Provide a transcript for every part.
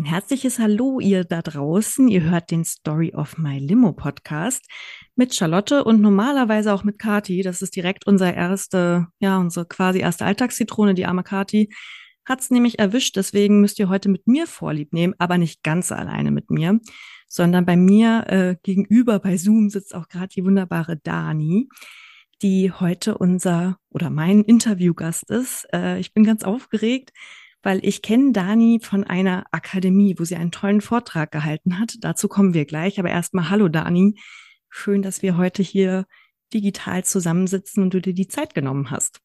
Ein herzliches Hallo, ihr da draußen. Ihr hört den Story of My Limo Podcast mit Charlotte und normalerweise auch mit Kati. Das ist direkt unser erste, ja, unsere quasi erste Alltagszitrone, die arme Kati. Hat's nämlich erwischt, deswegen müsst ihr heute mit mir Vorlieb nehmen, aber nicht ganz alleine mit mir, sondern bei mir äh, gegenüber bei Zoom sitzt auch gerade die wunderbare Dani, die heute unser oder mein Interviewgast ist. Äh, ich bin ganz aufgeregt weil ich kenne Dani von einer Akademie, wo sie einen tollen Vortrag gehalten hat. Dazu kommen wir gleich. Aber erstmal hallo Dani. Schön, dass wir heute hier digital zusammensitzen und du dir die Zeit genommen hast.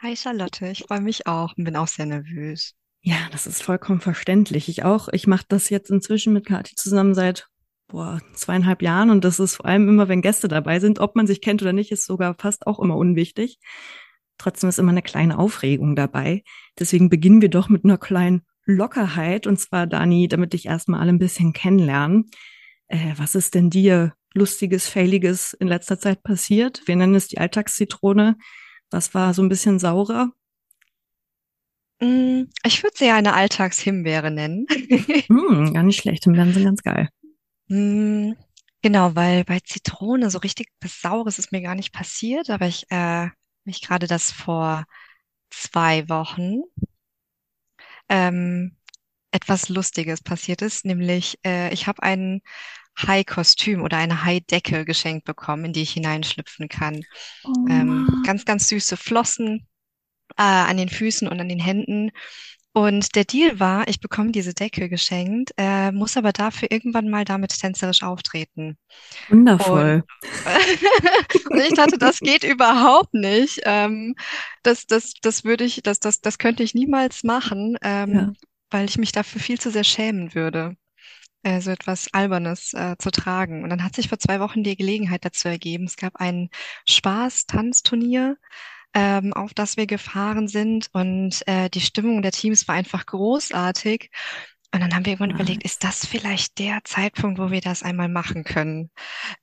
Hi Charlotte, ich freue mich auch und bin auch sehr nervös. Ja, das ist vollkommen verständlich. Ich auch. Ich mache das jetzt inzwischen mit Kathi zusammen seit boah, zweieinhalb Jahren und das ist vor allem immer, wenn Gäste dabei sind, ob man sich kennt oder nicht, ist sogar fast auch immer unwichtig. Trotzdem ist immer eine kleine Aufregung dabei. Deswegen beginnen wir doch mit einer kleinen Lockerheit. Und zwar, Dani, damit dich erstmal alle ein bisschen kennenlernen. Äh, was ist denn dir lustiges, failiges in letzter Zeit passiert? Wir nennen es die Alltagszitrone. Was war so ein bisschen saurer? Mm, ich würde sie ja eine Alltagshimbeere nennen. hm, gar nicht schlecht. Himbeeren sind ganz geil. Mm, genau, weil bei Zitrone so richtig was Saures ist mir gar nicht passiert, aber ich äh, mich gerade das vor zwei Wochen ähm, etwas Lustiges passiert ist, nämlich äh, ich habe ein Hai-Kostüm oder eine Hai-Decke geschenkt bekommen, in die ich hineinschlüpfen kann. Oh. Ähm, ganz, ganz süße Flossen äh, an den Füßen und an den Händen und der Deal war, ich bekomme diese Decke geschenkt, äh, muss aber dafür irgendwann mal damit tänzerisch auftreten. Wundervoll. Und, und ich dachte, das geht überhaupt nicht. Ähm, das, das, das würde ich, das, das, das könnte ich niemals machen, ähm, ja. weil ich mich dafür viel zu sehr schämen würde äh, so etwas Albernes äh, zu tragen. Und dann hat sich vor zwei Wochen die Gelegenheit dazu ergeben. Es gab ein Spaß-Tanzturnier ähm, auf das wir gefahren sind. Und äh, die Stimmung der Teams war einfach großartig. Und dann haben wir irgendwann überlegt, ist das vielleicht der Zeitpunkt, wo wir das einmal machen können?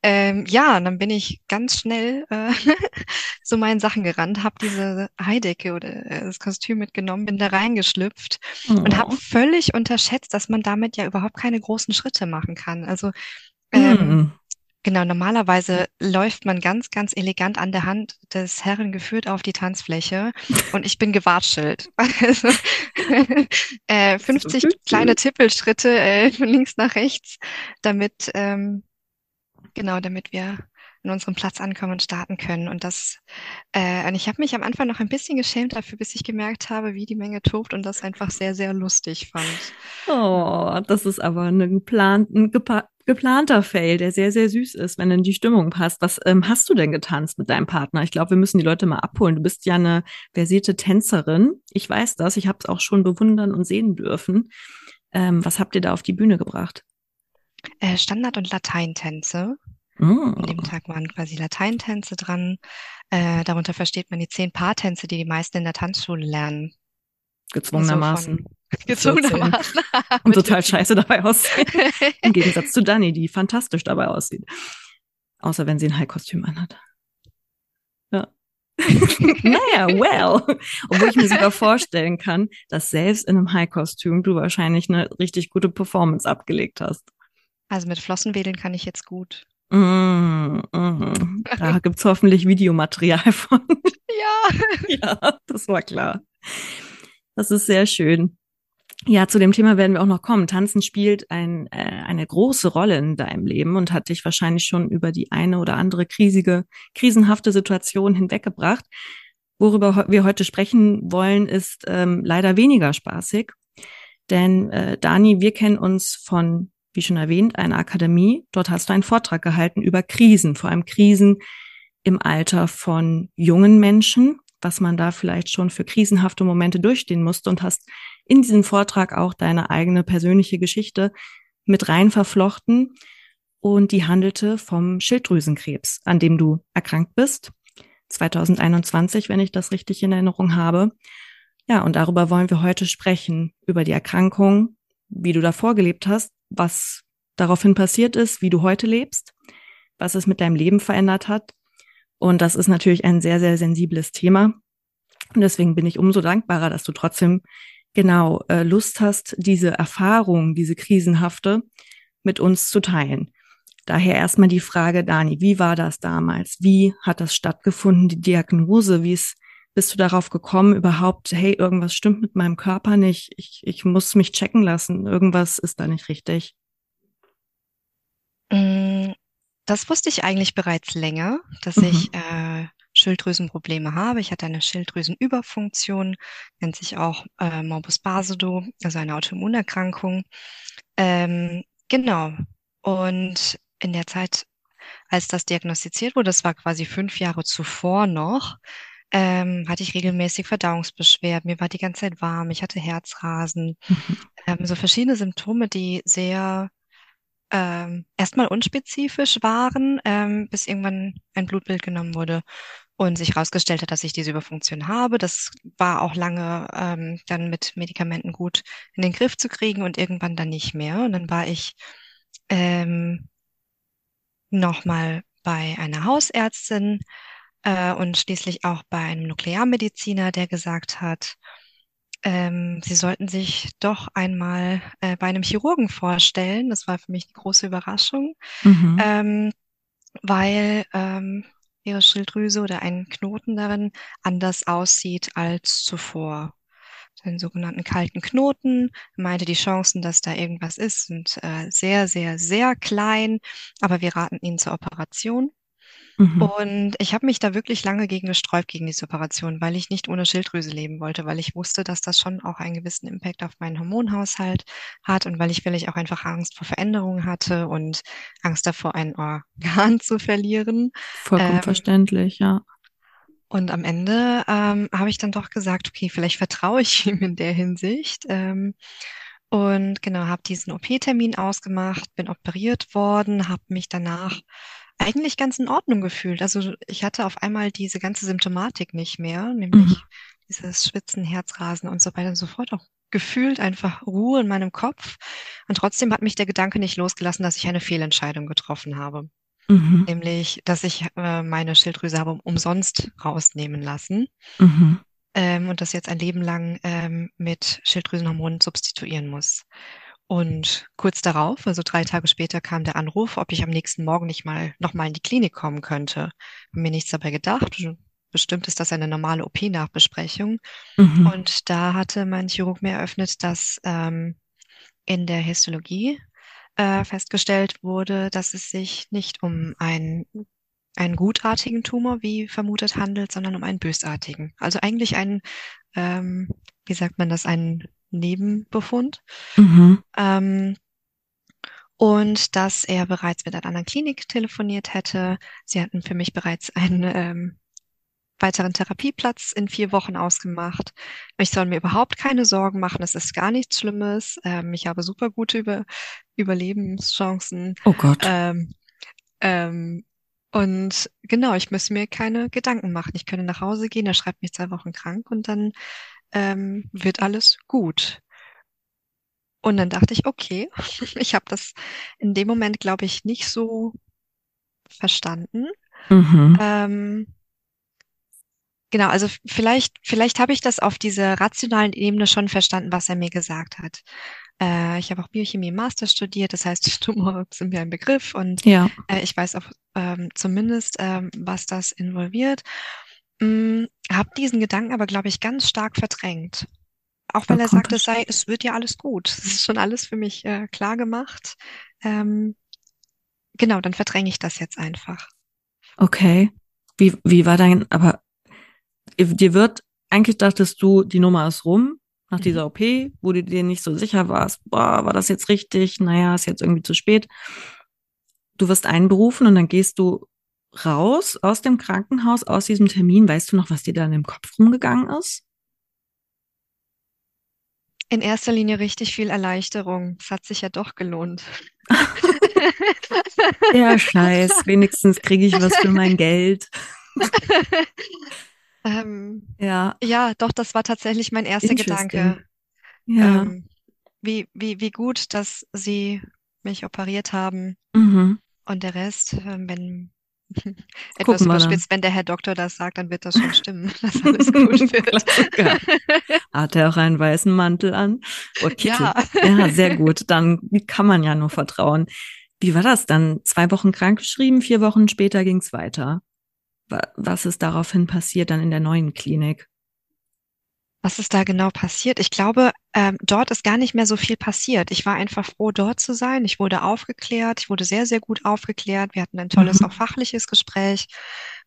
Ähm, ja, und dann bin ich ganz schnell äh, zu meinen Sachen gerannt, habe diese Heidecke oder äh, das Kostüm mitgenommen, bin da reingeschlüpft oh. und habe völlig unterschätzt, dass man damit ja überhaupt keine großen Schritte machen kann. Also ähm, mm. Genau, normalerweise läuft man ganz, ganz elegant an der Hand des Herren geführt auf die Tanzfläche und ich bin gewatschelt. Also, äh, 50 so kleine Tippelschritte äh, von links nach rechts, damit, ähm, genau, damit wir an unserem Platz ankommen und starten können. Und das, äh, und ich habe mich am Anfang noch ein bisschen geschämt dafür, bis ich gemerkt habe, wie die Menge tobt und das einfach sehr, sehr lustig fand. Oh, das ist aber ein, geplant, ein geplanter Fail, der sehr, sehr süß ist, wenn dann die Stimmung passt. Was ähm, hast du denn getanzt mit deinem Partner? Ich glaube, wir müssen die Leute mal abholen. Du bist ja eine versierte Tänzerin. Ich weiß das. Ich habe es auch schon bewundern und sehen dürfen. Ähm, was habt ihr da auf die Bühne gebracht? Äh, Standard- und Lateintänze. An dem Tag waren quasi Lateintänze dran. Äh, darunter versteht man die zehn Paartänze, die die meisten in der Tanzschule lernen. Gezwungenermaßen. Also gezwungenermaßen. Und total scheiße dabei aussehen. Im Gegensatz zu Dani, die fantastisch dabei aussieht. Außer wenn sie ein High-Kostüm anhat. Ja. naja, well. Obwohl ich mir sogar vorstellen kann, dass selbst in einem High-Kostüm du wahrscheinlich eine richtig gute Performance abgelegt hast. Also mit Flossenwedeln kann ich jetzt gut. Mm, mm. Da gibt's hoffentlich Videomaterial von. Ja. ja, das war klar. Das ist sehr schön. Ja, zu dem Thema werden wir auch noch kommen. Tanzen spielt ein, äh, eine große Rolle in deinem Leben und hat dich wahrscheinlich schon über die eine oder andere krisige, krisenhafte Situation hinweggebracht. Worüber wir heute sprechen wollen, ist ähm, leider weniger spaßig. Denn äh, Dani, wir kennen uns von wie schon erwähnt, eine Akademie. Dort hast du einen Vortrag gehalten über Krisen, vor allem Krisen im Alter von jungen Menschen, was man da vielleicht schon für krisenhafte Momente durchstehen musste und hast in diesem Vortrag auch deine eigene persönliche Geschichte mit rein verflochten und die handelte vom Schilddrüsenkrebs, an dem du erkrankt bist. 2021, wenn ich das richtig in Erinnerung habe. Ja, und darüber wollen wir heute sprechen, über die Erkrankung, wie du davor gelebt hast, was daraufhin passiert ist, wie du heute lebst, was es mit deinem Leben verändert hat. Und das ist natürlich ein sehr, sehr sensibles Thema. Und deswegen bin ich umso dankbarer, dass du trotzdem genau äh, Lust hast, diese Erfahrung, diese krisenhafte, mit uns zu teilen. Daher erstmal die Frage, Dani, wie war das damals? Wie hat das stattgefunden, die Diagnose? Wie ist, bist du darauf gekommen, überhaupt, hey, irgendwas stimmt mit meinem Körper nicht, ich, ich muss mich checken lassen, irgendwas ist da nicht richtig? Mm, das wusste ich eigentlich bereits länger, dass mhm. ich äh, Schilddrüsenprobleme habe. Ich hatte eine Schilddrüsenüberfunktion, nennt sich auch äh, Morbus Basedow, also eine Autoimmunerkrankung. Ähm, genau. Und in der Zeit, als das diagnostiziert wurde, das war quasi fünf Jahre zuvor noch, ähm, hatte ich regelmäßig Verdauungsbeschwerden. Mir war die ganze Zeit warm. Ich hatte Herzrasen. Mhm. Ähm, so verschiedene Symptome, die sehr ähm, erstmal unspezifisch waren, ähm, bis irgendwann ein Blutbild genommen wurde und sich herausgestellt hat, dass ich diese Überfunktion habe. Das war auch lange ähm, dann mit Medikamenten gut in den Griff zu kriegen und irgendwann dann nicht mehr. Und dann war ich ähm, nochmal bei einer Hausärztin äh, und schließlich auch bei einem Nuklearmediziner, der gesagt hat, ähm, sie sollten sich doch einmal äh, bei einem Chirurgen vorstellen. Das war für mich eine große Überraschung, mhm. ähm, weil ähm, ihre Schilddrüse oder ein Knoten darin anders aussieht als zuvor. Den sogenannten kalten Knoten, meinte die Chancen, dass da irgendwas ist, sind äh, sehr, sehr, sehr klein, aber wir raten ihnen zur Operation. Mhm. Und ich habe mich da wirklich lange gegen gesträubt, gegen diese Operation, weil ich nicht ohne Schilddrüse leben wollte, weil ich wusste, dass das schon auch einen gewissen Impact auf meinen Hormonhaushalt hat und weil ich vielleicht auch einfach Angst vor Veränderungen hatte und Angst davor, ein Organ zu verlieren. Vollkommen ähm, verständlich, ja. Und am Ende ähm, habe ich dann doch gesagt, okay, vielleicht vertraue ich ihm in der Hinsicht. Ähm, und genau, habe diesen OP-Termin ausgemacht, bin operiert worden, habe mich danach eigentlich ganz in Ordnung gefühlt. Also ich hatte auf einmal diese ganze Symptomatik nicht mehr, nämlich mhm. dieses Schwitzen, Herzrasen und so weiter und so fort. Auch gefühlt einfach Ruhe in meinem Kopf. Und trotzdem hat mich der Gedanke nicht losgelassen, dass ich eine Fehlentscheidung getroffen habe. Mhm. Nämlich, dass ich äh, meine Schilddrüse habe umsonst rausnehmen lassen. Mhm. Ähm, und das jetzt ein Leben lang ähm, mit Schilddrüsenhormonen substituieren muss. Und kurz darauf, also drei Tage später, kam der Anruf, ob ich am nächsten Morgen nicht mal noch mal in die Klinik kommen könnte. Hab mir nichts dabei gedacht. Bestimmt ist das eine normale OP-Nachbesprechung. Mhm. Und da hatte mein Chirurg mir eröffnet, dass ähm, in der Histologie äh, festgestellt wurde, dass es sich nicht um einen, einen gutartigen Tumor, wie vermutet, handelt, sondern um einen bösartigen. Also eigentlich einen, ähm, wie sagt man das, einen Nebenbefund. Mhm. Ähm, und dass er bereits mit einer anderen Klinik telefoniert hätte. Sie hatten für mich bereits einen ähm, weiteren Therapieplatz in vier Wochen ausgemacht. Ich soll mir überhaupt keine Sorgen machen. Es ist gar nichts Schlimmes. Ähm, ich habe super gute Über Überlebenschancen. Oh Gott. Ähm, ähm, und genau, ich müsste mir keine Gedanken machen. Ich könnte nach Hause gehen, er schreibt mich zwei Wochen krank und dann ähm, wird alles gut. Und dann dachte ich, okay, ich habe das in dem Moment, glaube ich, nicht so verstanden. Mhm. Ähm, genau, also vielleicht, vielleicht habe ich das auf dieser rationalen Ebene schon verstanden, was er mir gesagt hat. Äh, ich habe auch Biochemie im Master studiert, das heißt, Tumore sind mir ein Begriff und ja. äh, ich weiß auch ähm, zumindest, ähm, was das involviert. Mm, habe diesen Gedanken aber, glaube ich, ganz stark verdrängt. Auch weil er sagt, es sei, es wird ja alles gut. Es ist schon alles für mich äh, klar gemacht. Ähm, genau, dann verdränge ich das jetzt einfach. Okay. Wie, wie war dein, aber dir wird, eigentlich dachtest du, die Nummer ist rum nach mhm. dieser OP, wo du dir nicht so sicher warst, boah, war das jetzt richtig? Naja, ist jetzt irgendwie zu spät. Du wirst einberufen und dann gehst du raus aus dem Krankenhaus, aus diesem Termin. Weißt du noch, was dir dann im Kopf rumgegangen ist? In erster Linie richtig viel Erleichterung. Es hat sich ja doch gelohnt. ja, scheiß. Wenigstens kriege ich was für mein Geld. ähm, ja. Ja, doch, das war tatsächlich mein erster Gedanke. Ja. Ähm, wie, wie, wie gut, dass sie mich operiert haben. Mhm. Und der Rest, ähm, wenn Etwas überspitzt, wenn der Herr Doktor das sagt, dann wird das schon stimmen, dass alles gut wird. Hat er auch einen weißen Mantel an? Oh, Ja. ja, sehr gut. Dann kann man ja nur vertrauen. Wie war das dann? Zwei Wochen krankgeschrieben, vier Wochen später ging es weiter. Was ist daraufhin passiert dann in der neuen Klinik? Was ist da genau passiert? Ich glaube, ähm, dort ist gar nicht mehr so viel passiert. Ich war einfach froh, dort zu sein. Ich wurde aufgeklärt. Ich wurde sehr, sehr gut aufgeklärt. Wir hatten ein tolles, mhm. auch fachliches Gespräch,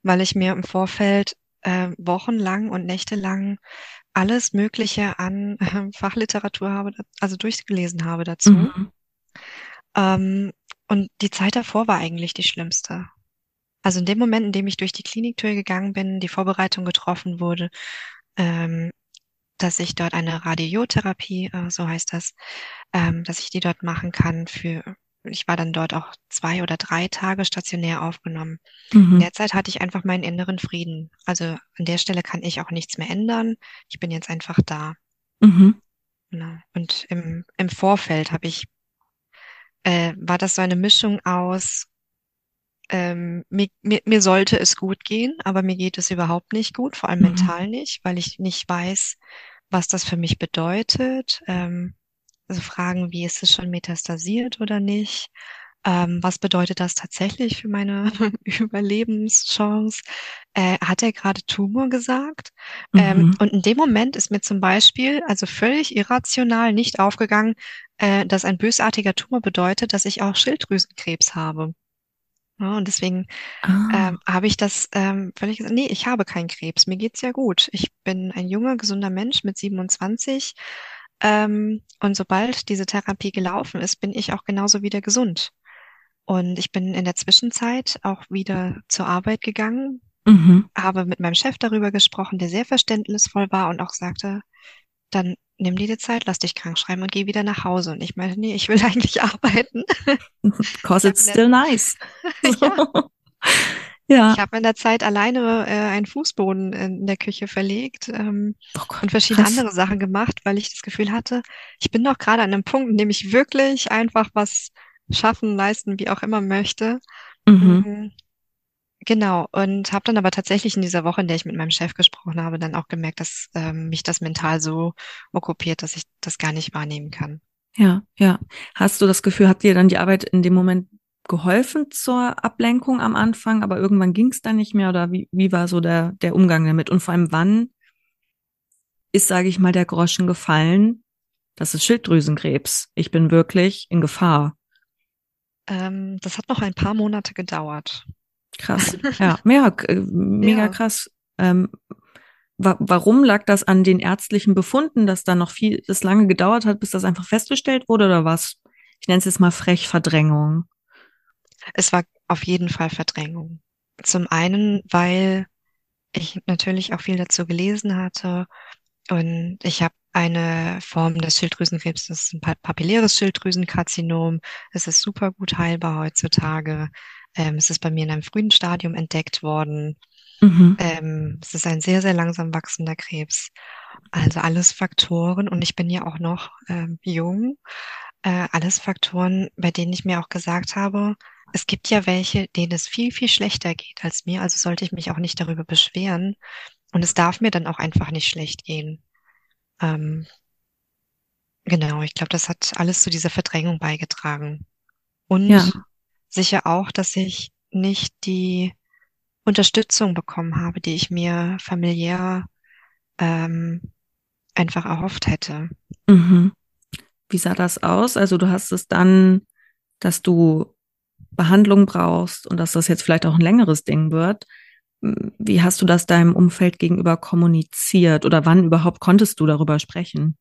weil ich mir im Vorfeld äh, wochenlang und nächtelang alles Mögliche an äh, Fachliteratur habe, also durchgelesen habe dazu. Mhm. Ähm, und die Zeit davor war eigentlich die schlimmste. Also in dem Moment, in dem ich durch die Kliniktür gegangen bin, die Vorbereitung getroffen wurde, ähm, dass ich dort eine Radiotherapie, äh, so heißt das, ähm, dass ich die dort machen kann für, ich war dann dort auch zwei oder drei Tage stationär aufgenommen. Mhm. In der Zeit hatte ich einfach meinen inneren Frieden. Also an der Stelle kann ich auch nichts mehr ändern. Ich bin jetzt einfach da. Mhm. Genau. Und im, im Vorfeld habe ich, äh, war das so eine Mischung aus, ähm, mir, mir, mir sollte es gut gehen, aber mir geht es überhaupt nicht gut, vor allem mhm. mental nicht, weil ich nicht weiß, was das für mich bedeutet. Ähm, also Fragen, wie ist es schon metastasiert oder nicht? Ähm, was bedeutet das tatsächlich für meine Überlebenschance? Äh, hat er gerade Tumor gesagt? Ähm, mhm. Ähm, und in dem Moment ist mir zum Beispiel, also völlig irrational nicht aufgegangen, äh, dass ein bösartiger Tumor bedeutet, dass ich auch Schilddrüsenkrebs habe. Ja, und deswegen ah. ähm, habe ich das ähm, völlig gesagt, nee, ich habe keinen Krebs, mir geht's ja gut. Ich bin ein junger, gesunder Mensch mit 27. Ähm, und sobald diese Therapie gelaufen ist, bin ich auch genauso wieder gesund. Und ich bin in der Zwischenzeit auch wieder zur Arbeit gegangen, mhm. habe mit meinem Chef darüber gesprochen, der sehr verständnisvoll war und auch sagte, dann nimm dir die Zeit, lass dich krank schreiben und geh wieder nach Hause. Und ich meine, nee, ich will eigentlich arbeiten. Cause it's still nice. ja. ja. Ich habe in der Zeit alleine äh, einen Fußboden in der Küche verlegt ähm, oh Gott, und verschiedene krass. andere Sachen gemacht, weil ich das Gefühl hatte, ich bin doch gerade an einem Punkt, in dem ich wirklich einfach was schaffen, leisten, wie auch immer möchte. Mhm. Genau, und habe dann aber tatsächlich in dieser Woche, in der ich mit meinem Chef gesprochen habe, dann auch gemerkt, dass ähm, mich das mental so okkupiert, dass ich das gar nicht wahrnehmen kann. Ja, ja. Hast du das Gefühl, hat dir dann die Arbeit in dem Moment geholfen zur Ablenkung am Anfang, aber irgendwann ging es dann nicht mehr oder wie, wie war so der, der Umgang damit? Und vor allem, wann ist, sage ich mal, der Groschen gefallen? Das ist Schilddrüsenkrebs. Ich bin wirklich in Gefahr. Ähm, das hat noch ein paar Monate gedauert. Krass. Ja, mega, äh, mega ja. krass. Ähm, wa warum lag das an den ärztlichen Befunden, dass da noch viel, das lange gedauert hat, bis das einfach festgestellt wurde oder was? Ich nenne es jetzt mal frech Verdrängung. Es war auf jeden Fall Verdrängung. Zum einen, weil ich natürlich auch viel dazu gelesen hatte und ich habe eine Form des Schilddrüsenkrebs, das ist ein papilläres Schilddrüsenkarzinom. Es ist super gut heilbar heutzutage. Ähm, es ist bei mir in einem frühen Stadium entdeckt worden. Mhm. Ähm, es ist ein sehr, sehr langsam wachsender Krebs. Also alles Faktoren, und ich bin ja auch noch ähm, jung, äh, alles Faktoren, bei denen ich mir auch gesagt habe, es gibt ja welche, denen es viel, viel schlechter geht als mir, also sollte ich mich auch nicht darüber beschweren. Und es darf mir dann auch einfach nicht schlecht gehen. Ähm, genau, ich glaube, das hat alles zu dieser Verdrängung beigetragen. Und ja sicher auch, dass ich nicht die Unterstützung bekommen habe, die ich mir familiär ähm, einfach erhofft hätte. Mhm. Wie sah das aus? Also du hast es dann, dass du Behandlung brauchst und dass das jetzt vielleicht auch ein längeres Ding wird. Wie hast du das deinem Umfeld gegenüber kommuniziert oder wann überhaupt konntest du darüber sprechen?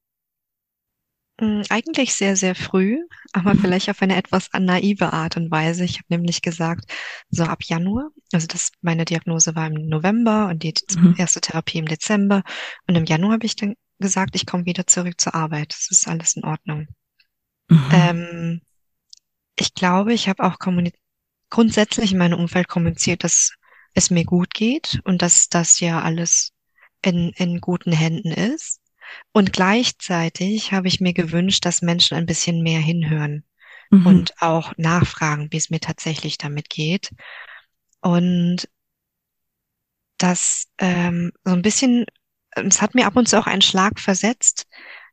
Hm, eigentlich sehr, sehr früh, aber mhm. vielleicht auf eine etwas naive Art und Weise. Ich habe nämlich gesagt, so ab Januar, also das meine Diagnose war im November und die mhm. erste Therapie im Dezember. Und im Januar habe ich dann gesagt, ich komme wieder zurück zur Arbeit. Das ist alles in Ordnung. Mhm. Ähm, ich glaube, ich habe auch grundsätzlich in meinem Umfeld kommuniziert, dass es mir gut geht und dass das ja alles in, in guten Händen ist. Und gleichzeitig habe ich mir gewünscht, dass Menschen ein bisschen mehr hinhören mhm. und auch nachfragen, wie es mir tatsächlich damit geht. Und das ähm, so ein bisschen, es hat mir ab und zu auch einen Schlag versetzt,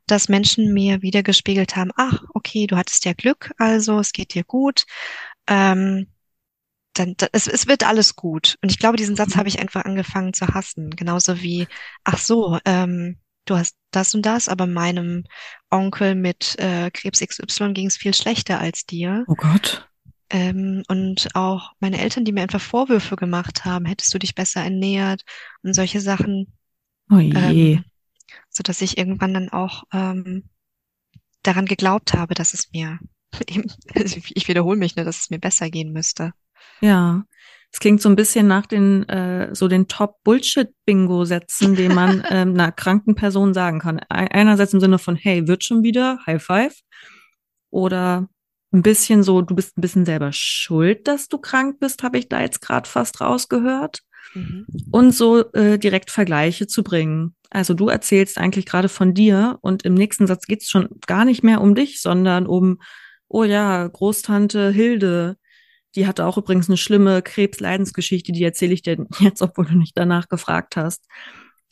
dass Menschen mir wieder gespiegelt haben, ach, okay, du hattest ja Glück, also es geht dir gut. Ähm, dann, es, es wird alles gut. Und ich glaube, diesen Satz habe ich einfach angefangen zu hassen. Genauso wie, ach so, ähm, du hast das und das, aber meinem Onkel mit äh, Krebs XY ging es viel schlechter als dir. Oh Gott. Ähm, und auch meine Eltern, die mir einfach Vorwürfe gemacht haben, hättest du dich besser ernährt und solche Sachen. Oh je. Ähm, so dass ich irgendwann dann auch ähm, daran geglaubt habe, dass es mir, ich wiederhole mich, ne, dass es mir besser gehen müsste. Ja, es klingt so ein bisschen nach den äh, so den Top-Bullshit-Bingo-Sätzen, den man ähm, einer kranken Person sagen kann. Einerseits im Sinne von, hey, wird schon wieder, High Five. Oder ein bisschen so, du bist ein bisschen selber schuld, dass du krank bist, habe ich da jetzt gerade fast rausgehört. Mhm. Und so äh, direkt Vergleiche zu bringen. Also du erzählst eigentlich gerade von dir und im nächsten Satz geht es schon gar nicht mehr um dich, sondern um, oh ja, Großtante Hilde, die hatte auch übrigens eine schlimme Krebsleidensgeschichte, die erzähle ich dir jetzt, obwohl du nicht danach gefragt hast.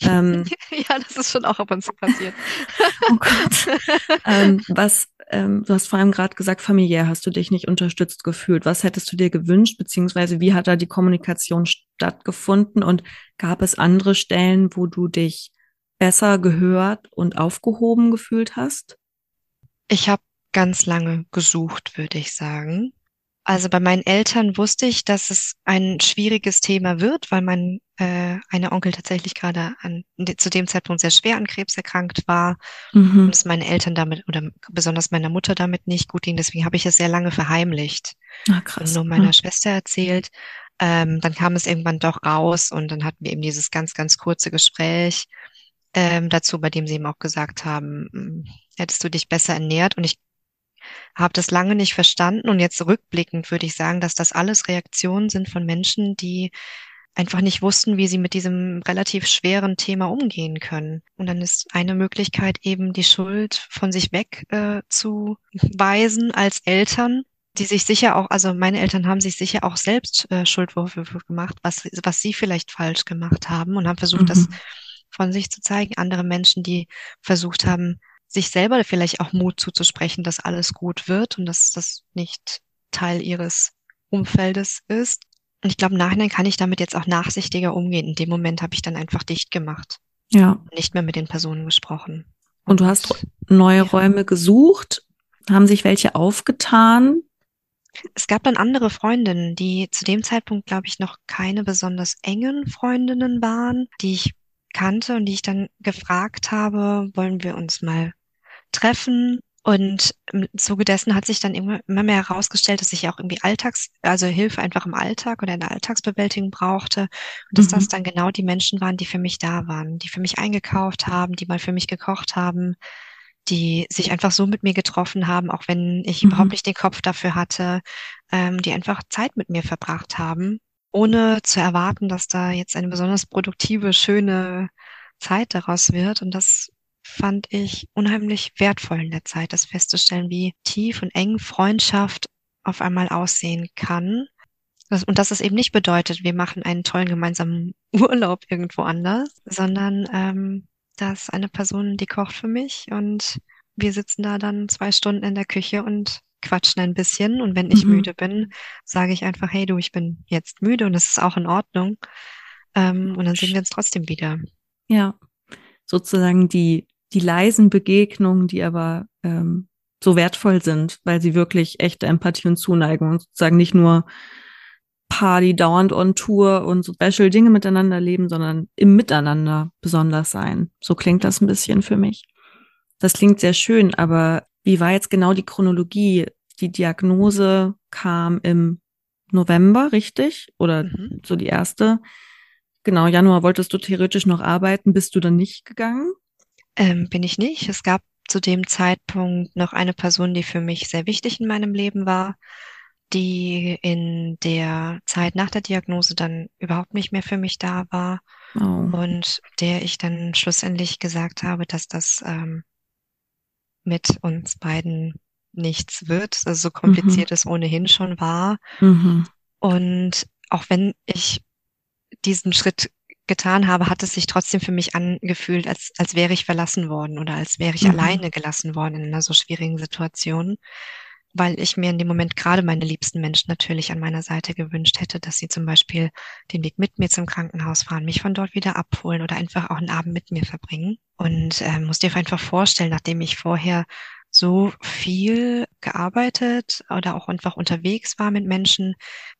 Ähm, ja, das ist schon auch ab und zu passiert. oh Gott. ähm, was, ähm, du hast vor allem gerade gesagt, familiär hast du dich nicht unterstützt gefühlt. Was hättest du dir gewünscht, beziehungsweise wie hat da die Kommunikation stattgefunden und gab es andere Stellen, wo du dich besser gehört und aufgehoben gefühlt hast? Ich habe ganz lange gesucht, würde ich sagen. Also bei meinen Eltern wusste ich, dass es ein schwieriges Thema wird, weil mein äh, eine Onkel tatsächlich gerade an, zu dem Zeitpunkt sehr schwer an Krebs erkrankt war mhm. und es meinen Eltern damit oder besonders meiner Mutter damit nicht gut ging. Deswegen habe ich es sehr lange verheimlicht Ach, krass. und nur meiner hm. Schwester erzählt. Ähm, dann kam es irgendwann doch raus und dann hatten wir eben dieses ganz, ganz kurze Gespräch ähm, dazu, bei dem sie ihm auch gesagt haben, hm, hättest du dich besser ernährt. Und ich habe das lange nicht verstanden und jetzt rückblickend würde ich sagen, dass das alles Reaktionen sind von Menschen, die einfach nicht wussten, wie sie mit diesem relativ schweren Thema umgehen können. Und dann ist eine Möglichkeit eben die Schuld von sich weg äh, zu weisen als Eltern, die sich sicher auch, also meine Eltern haben sich sicher auch selbst äh, Schuldvorwürfe gemacht, was, was sie vielleicht falsch gemacht haben und haben versucht, mhm. das von sich zu zeigen. Andere Menschen, die versucht haben, sich selber vielleicht auch Mut zuzusprechen, dass alles gut wird und dass das nicht Teil ihres Umfeldes ist. Und ich glaube, im Nachhinein kann ich damit jetzt auch nachsichtiger umgehen. In dem Moment habe ich dann einfach dicht gemacht. Ja. Nicht mehr mit den Personen gesprochen. Und, du hast neue ja. Räume gesucht? Haben sich welche aufgetan? Es gab dann andere Freundinnen, die zu dem Zeitpunkt, glaube ich, noch keine besonders engen Freundinnen waren, die ich kannte und die ich dann gefragt habe, wollen wir uns mal treffen? Und im Zuge dessen hat sich dann immer, immer mehr herausgestellt, dass ich auch irgendwie Alltags, also Hilfe einfach im Alltag oder in der Alltagsbewältigung brauchte. Und dass mhm. das dann genau die Menschen waren, die für mich da waren, die für mich eingekauft haben, die mal für mich gekocht haben, die sich einfach so mit mir getroffen haben, auch wenn ich mhm. überhaupt nicht den Kopf dafür hatte, ähm, die einfach Zeit mit mir verbracht haben ohne zu erwarten, dass da jetzt eine besonders produktive, schöne Zeit daraus wird. Und das fand ich unheimlich wertvoll in der Zeit, das festzustellen, wie tief und eng Freundschaft auf einmal aussehen kann. Und dass es eben nicht bedeutet, wir machen einen tollen gemeinsamen Urlaub irgendwo anders, sondern ähm, dass eine Person, die kocht für mich und wir sitzen da dann zwei Stunden in der Küche und quatschen ein bisschen und wenn ich mhm. müde bin, sage ich einfach, hey du, ich bin jetzt müde und es ist auch in Ordnung. Ähm, und dann sehen wir uns trotzdem wieder. Ja, sozusagen die, die leisen Begegnungen, die aber ähm, so wertvoll sind, weil sie wirklich echte Empathie und Zuneigung und sozusagen nicht nur Party dauernd on Tour und so special Dinge miteinander leben, sondern im Miteinander besonders sein. So klingt das ein bisschen für mich. Das klingt sehr schön, aber wie war jetzt genau die Chronologie? Die Diagnose kam im November, richtig? Oder mhm. so die erste. Genau, Januar wolltest du theoretisch noch arbeiten. Bist du dann nicht gegangen? Ähm, bin ich nicht. Es gab zu dem Zeitpunkt noch eine Person, die für mich sehr wichtig in meinem Leben war, die in der Zeit nach der Diagnose dann überhaupt nicht mehr für mich da war oh. und der ich dann schlussendlich gesagt habe, dass das ähm, mit uns beiden nichts wird. Also so kompliziert mhm. es ohnehin schon war. Mhm. Und auch wenn ich diesen Schritt getan habe, hat es sich trotzdem für mich angefühlt, als, als wäre ich verlassen worden oder als wäre ich mhm. alleine gelassen worden in einer so schwierigen Situation, weil ich mir in dem Moment gerade meine liebsten Menschen natürlich an meiner Seite gewünscht hätte, dass sie zum Beispiel den Weg mit mir zum Krankenhaus fahren, mich von dort wieder abholen oder einfach auch einen Abend mit mir verbringen. Und äh, muss dir einfach vorstellen, nachdem ich vorher so viel gearbeitet oder auch einfach unterwegs war mit Menschen,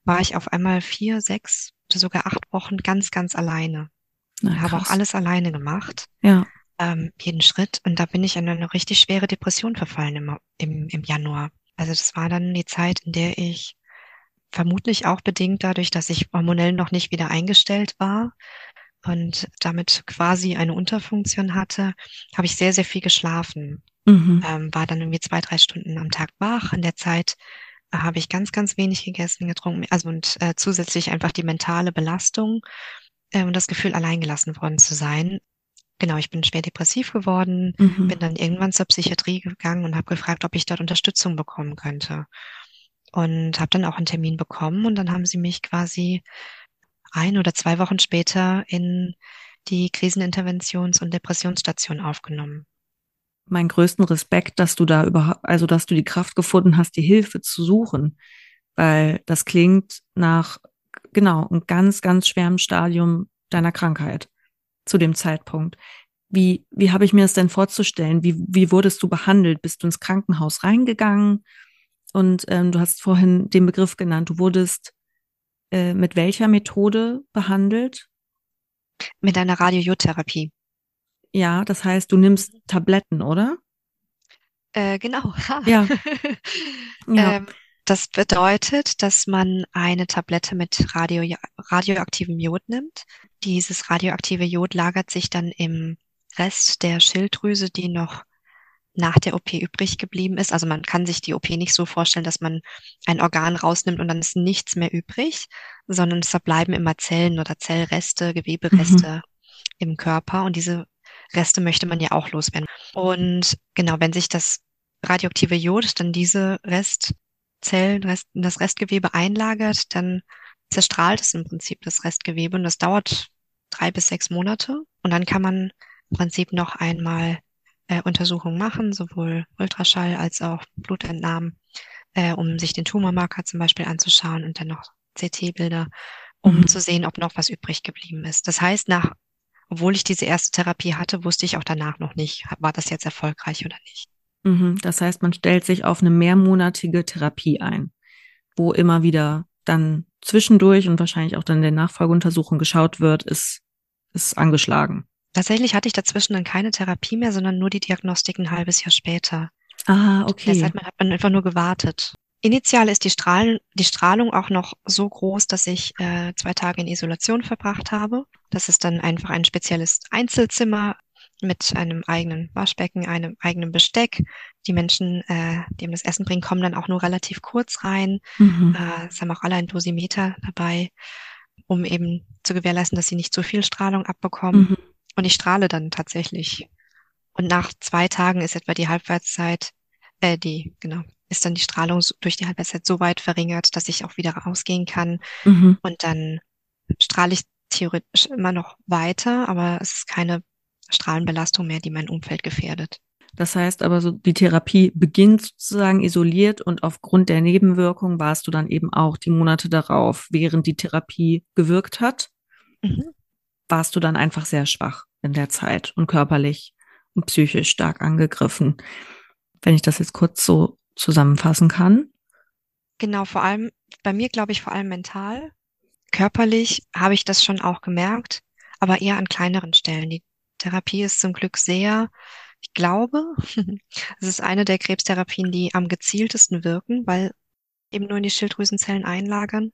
war ich auf einmal vier, sechs, sogar acht Wochen ganz, ganz alleine. Na, habe auch alles alleine gemacht. Ja. Ähm, jeden Schritt. Und da bin ich in eine richtig schwere Depression verfallen im, im, im Januar. Also das war dann die Zeit, in der ich vermutlich auch bedingt dadurch, dass ich hormonell noch nicht wieder eingestellt war und damit quasi eine Unterfunktion hatte, habe ich sehr, sehr viel geschlafen. Mhm. Ähm, war dann irgendwie zwei, drei Stunden am Tag wach. In der Zeit äh, habe ich ganz, ganz wenig gegessen, getrunken, also und äh, zusätzlich einfach die mentale Belastung äh, und das Gefühl, alleingelassen worden zu sein. Genau, ich bin schwer depressiv geworden, mhm. bin dann irgendwann zur Psychiatrie gegangen und habe gefragt, ob ich dort Unterstützung bekommen könnte. Und habe dann auch einen Termin bekommen und dann haben sie mich quasi ein oder zwei Wochen später in die Kriseninterventions- und Depressionsstation aufgenommen meinen größten Respekt, dass du da überhaupt, also dass du die Kraft gefunden hast, die Hilfe zu suchen, weil das klingt nach genau einem ganz, ganz schweren Stadium deiner Krankheit zu dem Zeitpunkt. Wie, wie habe ich mir das denn vorzustellen? Wie, wie wurdest du behandelt? Bist du ins Krankenhaus reingegangen? Und ähm, du hast vorhin den Begriff genannt. Du wurdest äh, mit welcher Methode behandelt? Mit einer Radiotherapie. Ja, das heißt, du nimmst Tabletten, oder? Äh, genau. Ha. Ja. ja. Ähm, das bedeutet, dass man eine Tablette mit Radio, radioaktivem Jod nimmt. Dieses radioaktive Jod lagert sich dann im Rest der Schilddrüse, die noch nach der OP übrig geblieben ist. Also man kann sich die OP nicht so vorstellen, dass man ein Organ rausnimmt und dann ist nichts mehr übrig, sondern es verbleiben immer Zellen oder Zellreste, Gewebereste mhm. im Körper und diese Reste möchte man ja auch loswerden. Und genau, wenn sich das radioaktive Jod dann diese Rest, das Restgewebe einlagert, dann zerstrahlt es im Prinzip das Restgewebe und das dauert drei bis sechs Monate. Und dann kann man im Prinzip noch einmal äh, Untersuchungen machen, sowohl Ultraschall als auch Blutentnahmen, äh, um sich den Tumormarker zum Beispiel anzuschauen und dann noch CT-Bilder, um mhm. zu sehen, ob noch was übrig geblieben ist. Das heißt, nach obwohl ich diese erste Therapie hatte, wusste ich auch danach noch nicht, war das jetzt erfolgreich oder nicht. Mhm, das heißt, man stellt sich auf eine mehrmonatige Therapie ein, wo immer wieder dann zwischendurch und wahrscheinlich auch dann in der Nachfolgeuntersuchung geschaut wird, ist, ist angeschlagen. Tatsächlich hatte ich dazwischen dann keine Therapie mehr, sondern nur die Diagnostik ein halbes Jahr später. Ah, okay. Deshalb hat man einfach nur gewartet. Initial ist die, Strahlen, die Strahlung auch noch so groß, dass ich äh, zwei Tage in Isolation verbracht habe. Das ist dann einfach ein spezielles Einzelzimmer mit einem eigenen Waschbecken, einem eigenen Besteck. Die Menschen, äh, die ihm das Essen bringen, kommen dann auch nur relativ kurz rein. Mhm. Äh, es haben auch alle ein Dosimeter dabei, um eben zu gewährleisten, dass sie nicht zu viel Strahlung abbekommen. Mhm. Und ich strahle dann tatsächlich. Und nach zwei Tagen ist etwa die Halbwertszeit, äh, die, genau, ist dann die Strahlung durch die Halbwertszeit so weit verringert, dass ich auch wieder rausgehen kann. Mhm. Und dann strahle ich theoretisch immer noch weiter, aber es ist keine Strahlenbelastung mehr, die mein Umfeld gefährdet. Das heißt aber so, die Therapie beginnt sozusagen isoliert und aufgrund der Nebenwirkungen warst du dann eben auch die Monate darauf, während die Therapie gewirkt hat, mhm. warst du dann einfach sehr schwach in der Zeit und körperlich und psychisch stark angegriffen. Wenn ich das jetzt kurz so zusammenfassen kann. Genau, vor allem, bei mir glaube ich vor allem mental. Körperlich habe ich das schon auch gemerkt, aber eher an kleineren Stellen. Die Therapie ist zum Glück sehr, ich glaube, es ist eine der Krebstherapien, die am gezieltesten wirken, weil eben nur in die Schilddrüsenzellen einlagern.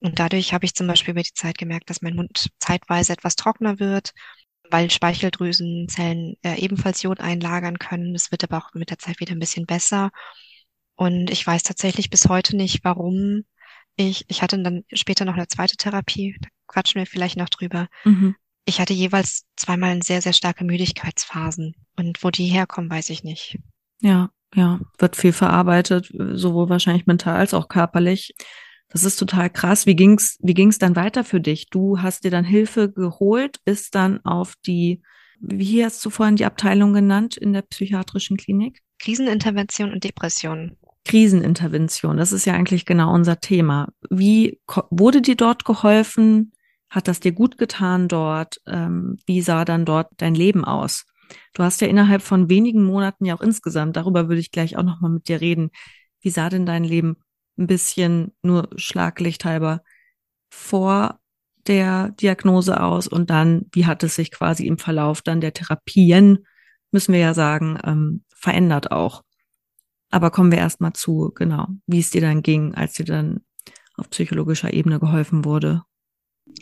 Und dadurch habe ich zum Beispiel über die Zeit gemerkt, dass mein Mund zeitweise etwas trockener wird, weil Speicheldrüsenzellen äh, ebenfalls Jod einlagern können. Es wird aber auch mit der Zeit wieder ein bisschen besser. Und ich weiß tatsächlich bis heute nicht, warum ich, ich hatte dann später noch eine zweite Therapie, da quatschen wir vielleicht noch drüber. Mhm. Ich hatte jeweils zweimal sehr, sehr starke Müdigkeitsphasen. Und wo die herkommen, weiß ich nicht. Ja, ja, wird viel verarbeitet, sowohl wahrscheinlich mental als auch körperlich. Das ist total krass. Wie ging's, wie ging's dann weiter für dich? Du hast dir dann Hilfe geholt, bist dann auf die, wie hast du vorhin die Abteilung genannt in der psychiatrischen Klinik? Krisenintervention und Depression. Krisenintervention, das ist ja eigentlich genau unser Thema. Wie wurde dir dort geholfen? Hat das dir gut getan dort? Ähm, wie sah dann dort dein Leben aus? Du hast ja innerhalb von wenigen Monaten ja auch insgesamt, darüber würde ich gleich auch nochmal mit dir reden. Wie sah denn dein Leben ein bisschen nur schlaglichthalber vor der Diagnose aus und dann, wie hat es sich quasi im Verlauf dann der Therapien, müssen wir ja sagen, ähm, verändert auch. Aber kommen wir erstmal zu, genau, wie es dir dann ging, als dir dann auf psychologischer Ebene geholfen wurde.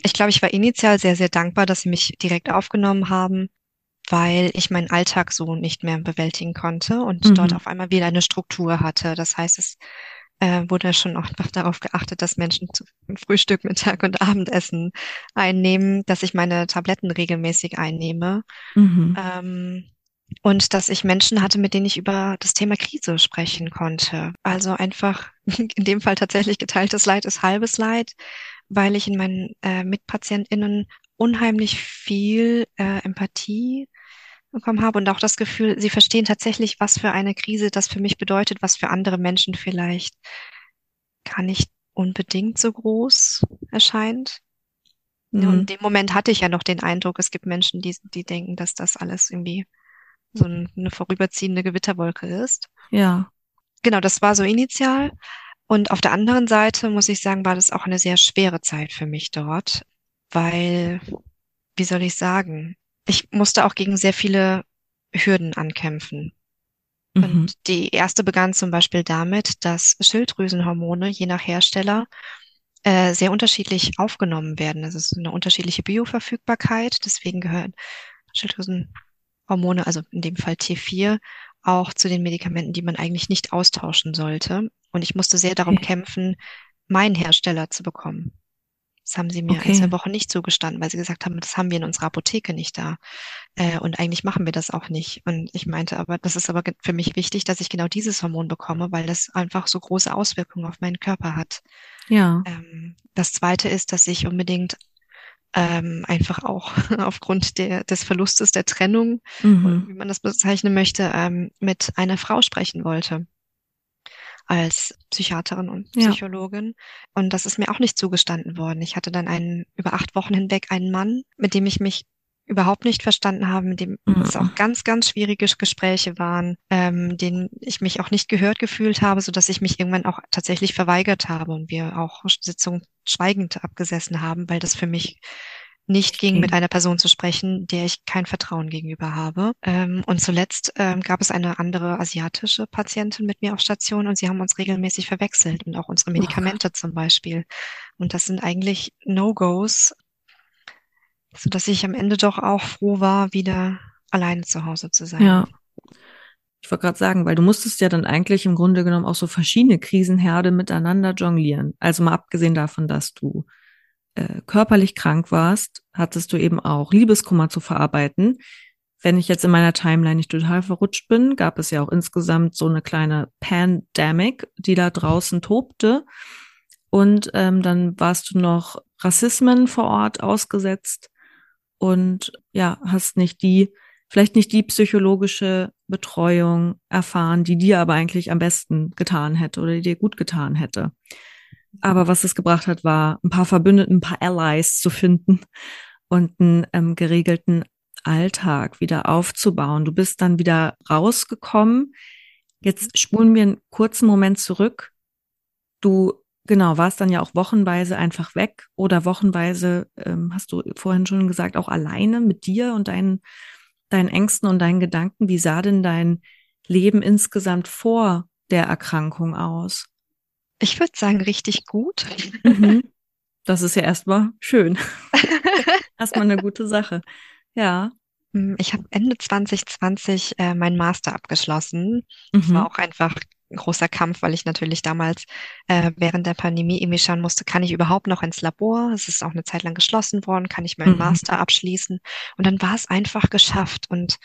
Ich glaube, ich war initial sehr, sehr dankbar, dass sie mich direkt aufgenommen haben, weil ich meinen Alltag so nicht mehr bewältigen konnte und mhm. dort auf einmal wieder eine Struktur hatte. Das heißt, es äh, wurde schon auch darauf geachtet, dass Menschen zu Frühstück, Mittag und Abendessen einnehmen, dass ich meine Tabletten regelmäßig einnehme. Mhm. Ähm, und dass ich Menschen hatte, mit denen ich über das Thema Krise sprechen konnte. Also einfach in dem Fall tatsächlich geteiltes Leid ist halbes Leid, weil ich in meinen äh, MitpatientInnen unheimlich viel äh, Empathie bekommen habe und auch das Gefühl, sie verstehen tatsächlich, was für eine Krise das für mich bedeutet, was für andere Menschen vielleicht gar nicht unbedingt so groß erscheint. Mhm. Und in dem Moment hatte ich ja noch den Eindruck, es gibt Menschen, die, die denken, dass das alles irgendwie so eine vorüberziehende Gewitterwolke ist. Ja. Genau, das war so initial. Und auf der anderen Seite muss ich sagen, war das auch eine sehr schwere Zeit für mich dort, weil, wie soll ich sagen, ich musste auch gegen sehr viele Hürden ankämpfen. Mhm. Und die erste begann zum Beispiel damit, dass Schilddrüsenhormone je nach Hersteller äh, sehr unterschiedlich aufgenommen werden. Das ist eine unterschiedliche Bioverfügbarkeit. Deswegen gehören Schilddrüsenhormone, also in dem Fall T4, auch zu den Medikamenten, die man eigentlich nicht austauschen sollte. Und ich musste sehr darum okay. kämpfen, meinen Hersteller zu bekommen. Das haben sie mir okay. ein, zwei Wochen nicht zugestanden, weil sie gesagt haben, das haben wir in unserer Apotheke nicht da. Äh, und eigentlich machen wir das auch nicht. Und ich meinte aber, das ist aber für mich wichtig, dass ich genau dieses Hormon bekomme, weil das einfach so große Auswirkungen auf meinen Körper hat. Ja. Ähm, das zweite ist, dass ich unbedingt ähm, einfach auch aufgrund der, des Verlustes der Trennung, mhm. wie man das bezeichnen möchte, ähm, mit einer Frau sprechen wollte als Psychiaterin und Psychologin. Ja. Und das ist mir auch nicht zugestanden worden. Ich hatte dann einen, über acht Wochen hinweg einen Mann, mit dem ich mich überhaupt nicht verstanden habe, mit dem mhm. es auch ganz, ganz schwierige Gespräche waren, ähm, denen ich mich auch nicht gehört gefühlt habe, so dass ich mich irgendwann auch tatsächlich verweigert habe und wir auch Sitzungen schweigend abgesessen haben, weil das für mich nicht ging, mit einer Person zu sprechen, der ich kein Vertrauen gegenüber habe. Ähm, und zuletzt ähm, gab es eine andere asiatische Patientin mit mir auf Station und sie haben uns regelmäßig verwechselt und auch unsere Medikamente oh. zum Beispiel. Und das sind eigentlich No-Gos, so dass ich am Ende doch auch froh war, wieder alleine zu Hause zu sein. Ja. Ich wollte gerade sagen, weil du musstest ja dann eigentlich im Grunde genommen auch so verschiedene Krisenherde miteinander jonglieren. Also mal abgesehen davon, dass du äh, körperlich krank warst, hattest du eben auch Liebeskummer zu verarbeiten. Wenn ich jetzt in meiner Timeline nicht total verrutscht bin, gab es ja auch insgesamt so eine kleine Pandemic, die da draußen tobte. Und ähm, dann warst du noch Rassismen vor Ort ausgesetzt und ja, hast nicht die, vielleicht nicht die psychologische Betreuung erfahren, die dir aber eigentlich am besten getan hätte oder die dir gut getan hätte. Aber was es gebracht hat, war ein paar Verbündeten, ein paar Allies zu finden und einen ähm, geregelten Alltag wieder aufzubauen. Du bist dann wieder rausgekommen. Jetzt spulen wir einen kurzen Moment zurück. Du, genau, warst dann ja auch wochenweise einfach weg oder wochenweise, ähm, hast du vorhin schon gesagt, auch alleine mit dir und deinen, deinen Ängsten und deinen Gedanken. Wie sah denn dein Leben insgesamt vor der Erkrankung aus? Ich würde sagen, richtig gut. Mhm. Das ist ja erstmal schön. erstmal eine gute Sache. Ja. Hm, ich habe Ende 2020 äh, meinen Master abgeschlossen. Mhm. Das war auch einfach ein großer Kampf, weil ich natürlich damals äh, während der Pandemie irgendwie schauen musste, kann ich überhaupt noch ins Labor? Es ist auch eine Zeit lang geschlossen worden, kann ich meinen mhm. Master abschließen? Und dann war es einfach geschafft. Und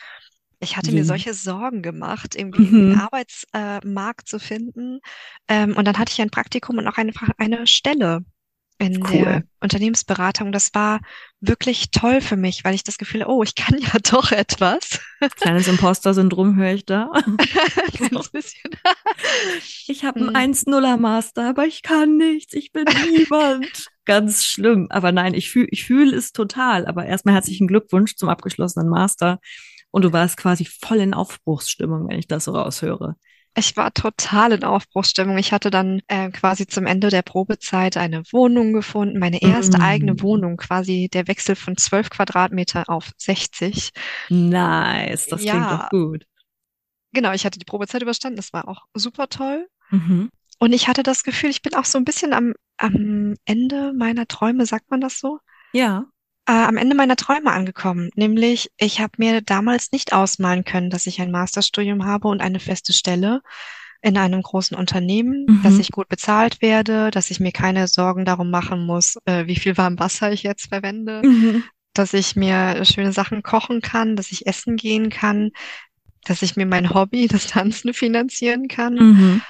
Ich hatte mir solche Sorgen gemacht, irgendwie mhm. einen Arbeitsmarkt äh, zu finden. Ähm, und dann hatte ich ein Praktikum und auch eine, eine Stelle in cool. der Unternehmensberatung. Das war wirklich toll für mich, weil ich das Gefühl, oh, ich kann ja doch etwas. Kleines Imposter-Syndrom höre ich da. Bisschen. Ich habe hm. einen 1-0er Master, aber ich kann nichts. Ich bin niemand. Ganz schlimm. Aber nein, ich fühle ich fühl es total. Aber erstmal herzlichen Glückwunsch zum abgeschlossenen Master. Und du warst quasi voll in Aufbruchsstimmung, wenn ich das so raushöre. Ich war total in Aufbruchsstimmung. Ich hatte dann äh, quasi zum Ende der Probezeit eine Wohnung gefunden, meine erste mm. eigene Wohnung, quasi der Wechsel von 12 Quadratmeter auf 60. Nice, das ja. klingt doch gut. Genau, ich hatte die Probezeit überstanden, das war auch super toll. Mhm. Und ich hatte das Gefühl, ich bin auch so ein bisschen am, am Ende meiner Träume, sagt man das so? Ja äh, am Ende meiner Träume angekommen. Nämlich, ich habe mir damals nicht ausmalen können, dass ich ein Masterstudium habe und eine feste Stelle in einem großen Unternehmen, mhm. dass ich gut bezahlt werde, dass ich mir keine Sorgen darum machen muss, äh, wie viel warm Wasser ich jetzt verwende, mhm. dass ich mir schöne Sachen kochen kann, dass ich essen gehen kann, dass ich mir mein Hobby, das Tanzen, finanzieren kann. Mhm.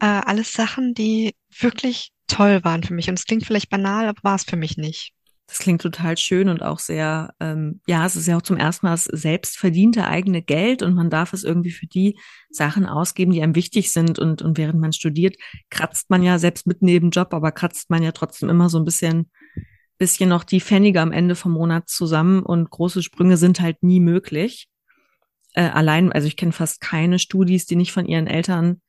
Äh, alles Sachen, die wirklich toll waren für mich. Und es klingt vielleicht banal, aber war es für mich nicht. Das klingt total schön und auch sehr, ähm, ja, es ist ja auch zum ersten Mal das selbstverdiente eigene Geld und man darf es irgendwie für die Sachen ausgeben, die einem wichtig sind. Und, und während man studiert, kratzt man ja selbst mit neben Job, aber kratzt man ja trotzdem immer so ein bisschen, bisschen noch die Pfennige am Ende vom Monat zusammen und große Sprünge sind halt nie möglich. Äh, allein, also ich kenne fast keine Studis, die nicht von ihren Eltern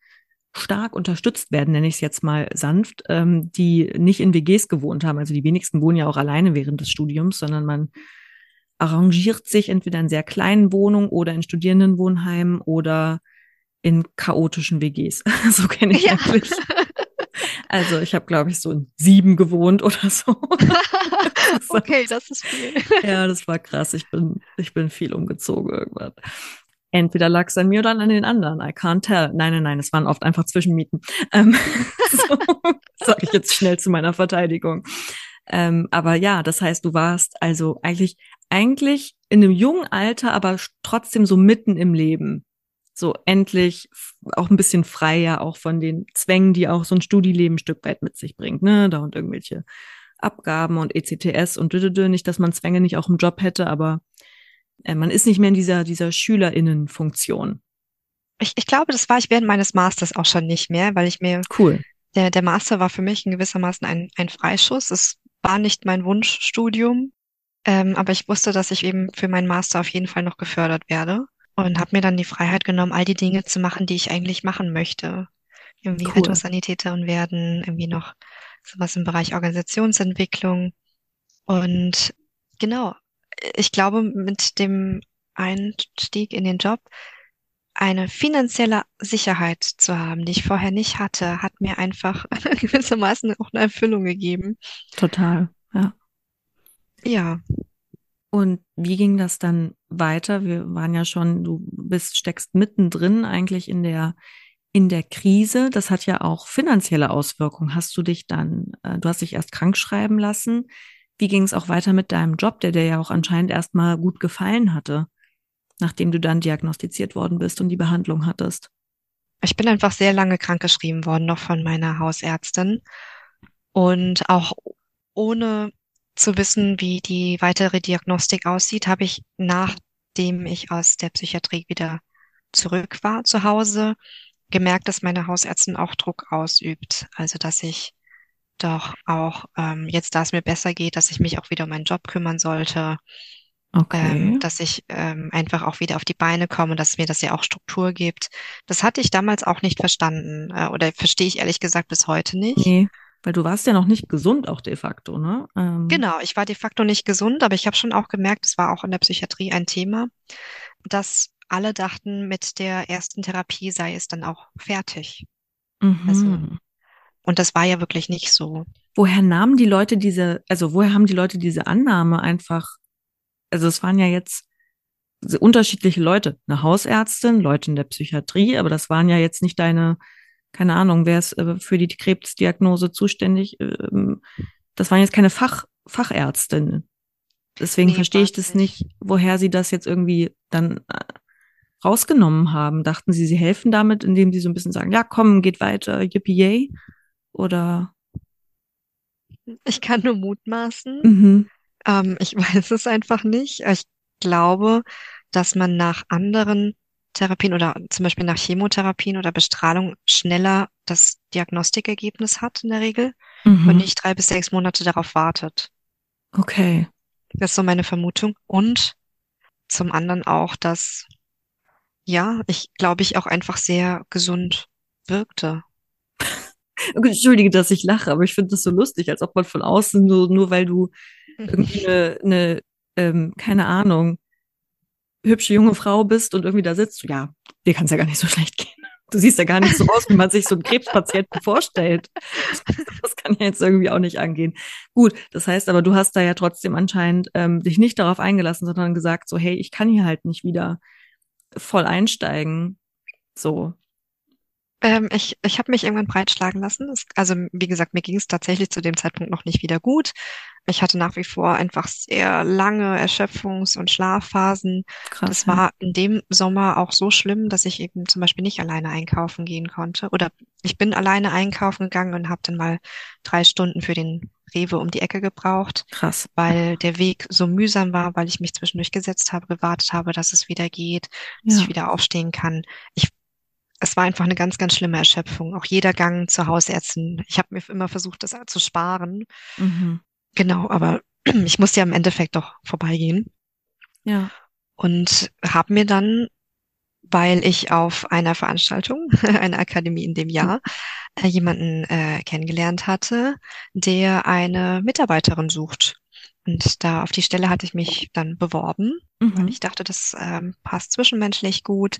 stark unterstützt werden, nenne ich es jetzt mal sanft, ähm, die nicht in WGs gewohnt haben. Also die wenigsten wohnen ja auch alleine während des Studiums, sondern man arrangiert sich entweder in sehr kleinen Wohnungen oder in Studierendenwohnheimen oder in chaotischen WGs. so kenne ich ja. eigentlich. Also ich habe, glaube ich, so in sieben gewohnt oder so. okay, das ist viel. Ja, das war krass. Ich bin, ich bin viel umgezogen irgendwann. Entweder lag es an mir oder an den anderen. I can't tell. Nein, nein, nein, es waren oft einfach Zwischenmieten. Ähm, so, sag ich jetzt schnell zu meiner Verteidigung. Ähm, aber ja, das heißt, du warst also eigentlich, eigentlich in einem jungen Alter, aber trotzdem so mitten im Leben. So endlich auch ein bisschen freier, auch von den Zwängen, die auch so ein Studieleben ein Stück weit mit sich bringt, ne? Da und irgendwelche Abgaben und ECTS und dödödö. Nicht, dass man Zwänge nicht auch im Job hätte, aber man ist nicht mehr in dieser, dieser SchülerInnen-Funktion. Ich, ich glaube, das war ich während meines Masters auch schon nicht mehr, weil ich mir. Cool. Der, der Master war für mich in gewissermaßen ein, ein Freischuss. Es war nicht mein Wunschstudium, ähm, aber ich wusste, dass ich eben für meinen Master auf jeden Fall noch gefördert werde und habe mir dann die Freiheit genommen, all die Dinge zu machen, die ich eigentlich machen möchte. Irgendwie cool. Rettungssanitäterin werden, irgendwie noch sowas im Bereich Organisationsentwicklung. Und genau, ich glaube, mit dem Einstieg in den Job eine finanzielle Sicherheit zu haben, die ich vorher nicht hatte, hat mir einfach gewissermaßen auch eine Erfüllung gegeben. Total, ja. Ja. Und wie ging das dann weiter? Wir waren ja schon, du bist, steckst mittendrin eigentlich in der, in der Krise. Das hat ja auch finanzielle Auswirkungen. Hast du dich dann, äh, du hast dich erst krank schreiben lassen. Wie ging es auch weiter mit deinem Job, der dir ja auch anscheinend erstmal gut gefallen hatte, nachdem du dann diagnostiziert worden bist und die Behandlung hattest? Ich bin einfach sehr lange krankgeschrieben worden, noch von meiner Hausärztin. Und auch ohne zu wissen, wie die weitere Diagnostik aussieht, habe ich, nachdem ich aus der Psychiatrie wieder zurück war zu Hause, gemerkt, dass meine Hausärztin auch Druck ausübt. Also, dass ich doch auch ähm, jetzt, da es mir besser geht, dass ich mich auch wieder um meinen Job kümmern sollte. Okay. Ähm, dass ich ähm, einfach auch wieder auf die Beine komme, dass mir das ja auch Struktur gibt. Das hatte ich damals auch nicht verstanden äh, oder verstehe ich ehrlich gesagt bis heute nicht. Nee, weil du warst ja noch nicht gesund auch de facto, ne? Ähm. Genau, ich war de facto nicht gesund, aber ich habe schon auch gemerkt, es war auch in der Psychiatrie ein Thema, dass alle dachten, mit der ersten Therapie sei es dann auch fertig. Mhm. Also und das war ja wirklich nicht so. Woher nahmen die Leute diese, also woher haben die Leute diese Annahme einfach? Also es waren ja jetzt unterschiedliche Leute, eine Hausärztin, Leute in der Psychiatrie, aber das waren ja jetzt nicht deine, keine Ahnung, wer ist äh, für die Krebsdiagnose zuständig? Ähm, das waren jetzt keine Fach, Fachärztinnen. Deswegen nee, verstehe ich das nicht, woher sie das jetzt irgendwie dann äh, rausgenommen haben? Dachten Sie, Sie helfen damit, indem Sie so ein bisschen sagen, ja, komm, geht weiter, yippie yay? Oder? Ich kann nur mutmaßen. Mhm. Ähm, ich weiß es einfach nicht. Ich glaube, dass man nach anderen Therapien oder zum Beispiel nach Chemotherapien oder Bestrahlung schneller das Diagnostikergebnis hat in der Regel mhm. und nicht drei bis sechs Monate darauf wartet. Okay. Das ist so meine Vermutung. Und zum anderen auch, dass, ja, ich glaube ich auch einfach sehr gesund wirkte. Entschuldige, dass ich lache, aber ich finde das so lustig, als ob man von außen nur, nur weil du irgendwie eine, eine ähm, keine Ahnung, hübsche junge Frau bist und irgendwie da sitzt, ja, dir kann es ja gar nicht so schlecht gehen. Du siehst ja gar nicht so aus, wie man sich so einen Krebspatienten vorstellt. Das kann ja jetzt irgendwie auch nicht angehen. Gut, das heißt aber, du hast da ja trotzdem anscheinend ähm, dich nicht darauf eingelassen, sondern gesagt, so, hey, ich kann hier halt nicht wieder voll einsteigen. So. Ähm, ich ich habe mich irgendwann breitschlagen lassen. Es, also wie gesagt, mir ging es tatsächlich zu dem Zeitpunkt noch nicht wieder gut. Ich hatte nach wie vor einfach sehr lange Erschöpfungs- und Schlafphasen. Krass, das war in dem Sommer auch so schlimm, dass ich eben zum Beispiel nicht alleine einkaufen gehen konnte. Oder ich bin alleine einkaufen gegangen und habe dann mal drei Stunden für den Rewe um die Ecke gebraucht. Krass. Weil der Weg so mühsam war, weil ich mich zwischendurch gesetzt habe, gewartet habe, dass es wieder geht, dass ja. ich wieder aufstehen kann. Ich es war einfach eine ganz, ganz schlimme Erschöpfung. Auch jeder Gang zur Hausärztin. Ich habe mir immer versucht, das zu sparen. Mhm. Genau, aber ich musste ja im Endeffekt doch vorbeigehen. Ja. Und habe mir dann, weil ich auf einer Veranstaltung, einer Akademie in dem Jahr, äh, jemanden äh, kennengelernt hatte, der eine Mitarbeiterin sucht. Und da auf die Stelle hatte ich mich dann beworben, mhm. weil ich dachte, das ähm, passt zwischenmenschlich gut.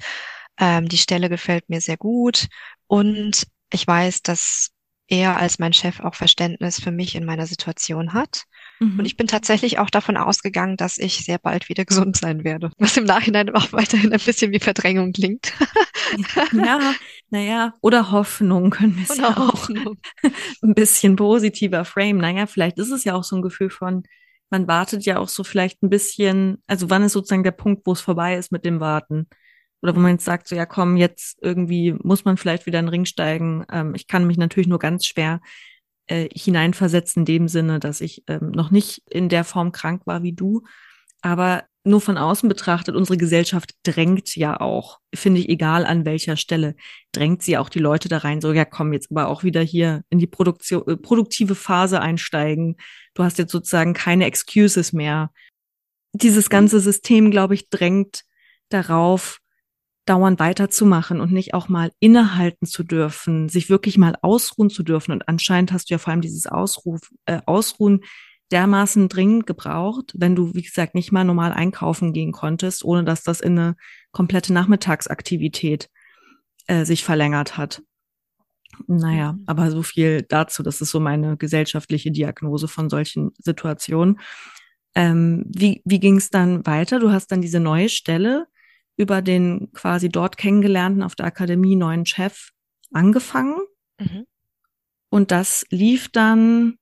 Ähm, die Stelle gefällt mir sehr gut und ich weiß, dass er als mein Chef auch Verständnis für mich in meiner Situation hat. Mhm. Und ich bin tatsächlich auch davon ausgegangen, dass ich sehr bald wieder gesund sein werde. Was im Nachhinein auch weiterhin ein bisschen wie Verdrängung klingt. ja, naja, oder Hoffnung können wir es ja auch ein bisschen positiver frame. Naja, vielleicht ist es ja auch so ein Gefühl von, man wartet ja auch so vielleicht ein bisschen, also wann ist sozusagen der Punkt, wo es vorbei ist mit dem Warten? Oder wo man jetzt sagt, so ja komm, jetzt irgendwie muss man vielleicht wieder in den Ring steigen. Ähm, ich kann mich natürlich nur ganz schwer äh, hineinversetzen in dem Sinne, dass ich ähm, noch nicht in der Form krank war wie du. Aber nur von außen betrachtet, unsere Gesellschaft drängt ja auch, finde ich, egal an welcher Stelle, drängt sie auch die Leute da rein, so, ja, komm, jetzt aber auch wieder hier in die Produktion, äh, produktive Phase einsteigen. Du hast jetzt sozusagen keine Excuses mehr. Dieses ganze System, glaube ich, drängt darauf, dauernd weiterzumachen und nicht auch mal innehalten zu dürfen, sich wirklich mal ausruhen zu dürfen. Und anscheinend hast du ja vor allem dieses Ausruf, äh, Ausruhen dermaßen dringend gebraucht, wenn du, wie gesagt, nicht mal normal einkaufen gehen konntest, ohne dass das in eine komplette Nachmittagsaktivität äh, sich verlängert hat. Naja, mhm. aber so viel dazu. Das ist so meine gesellschaftliche Diagnose von solchen Situationen. Ähm, wie wie ging es dann weiter? Du hast dann diese neue Stelle über den quasi dort kennengelernten auf der Akademie neuen Chef angefangen. Mhm. Und das lief dann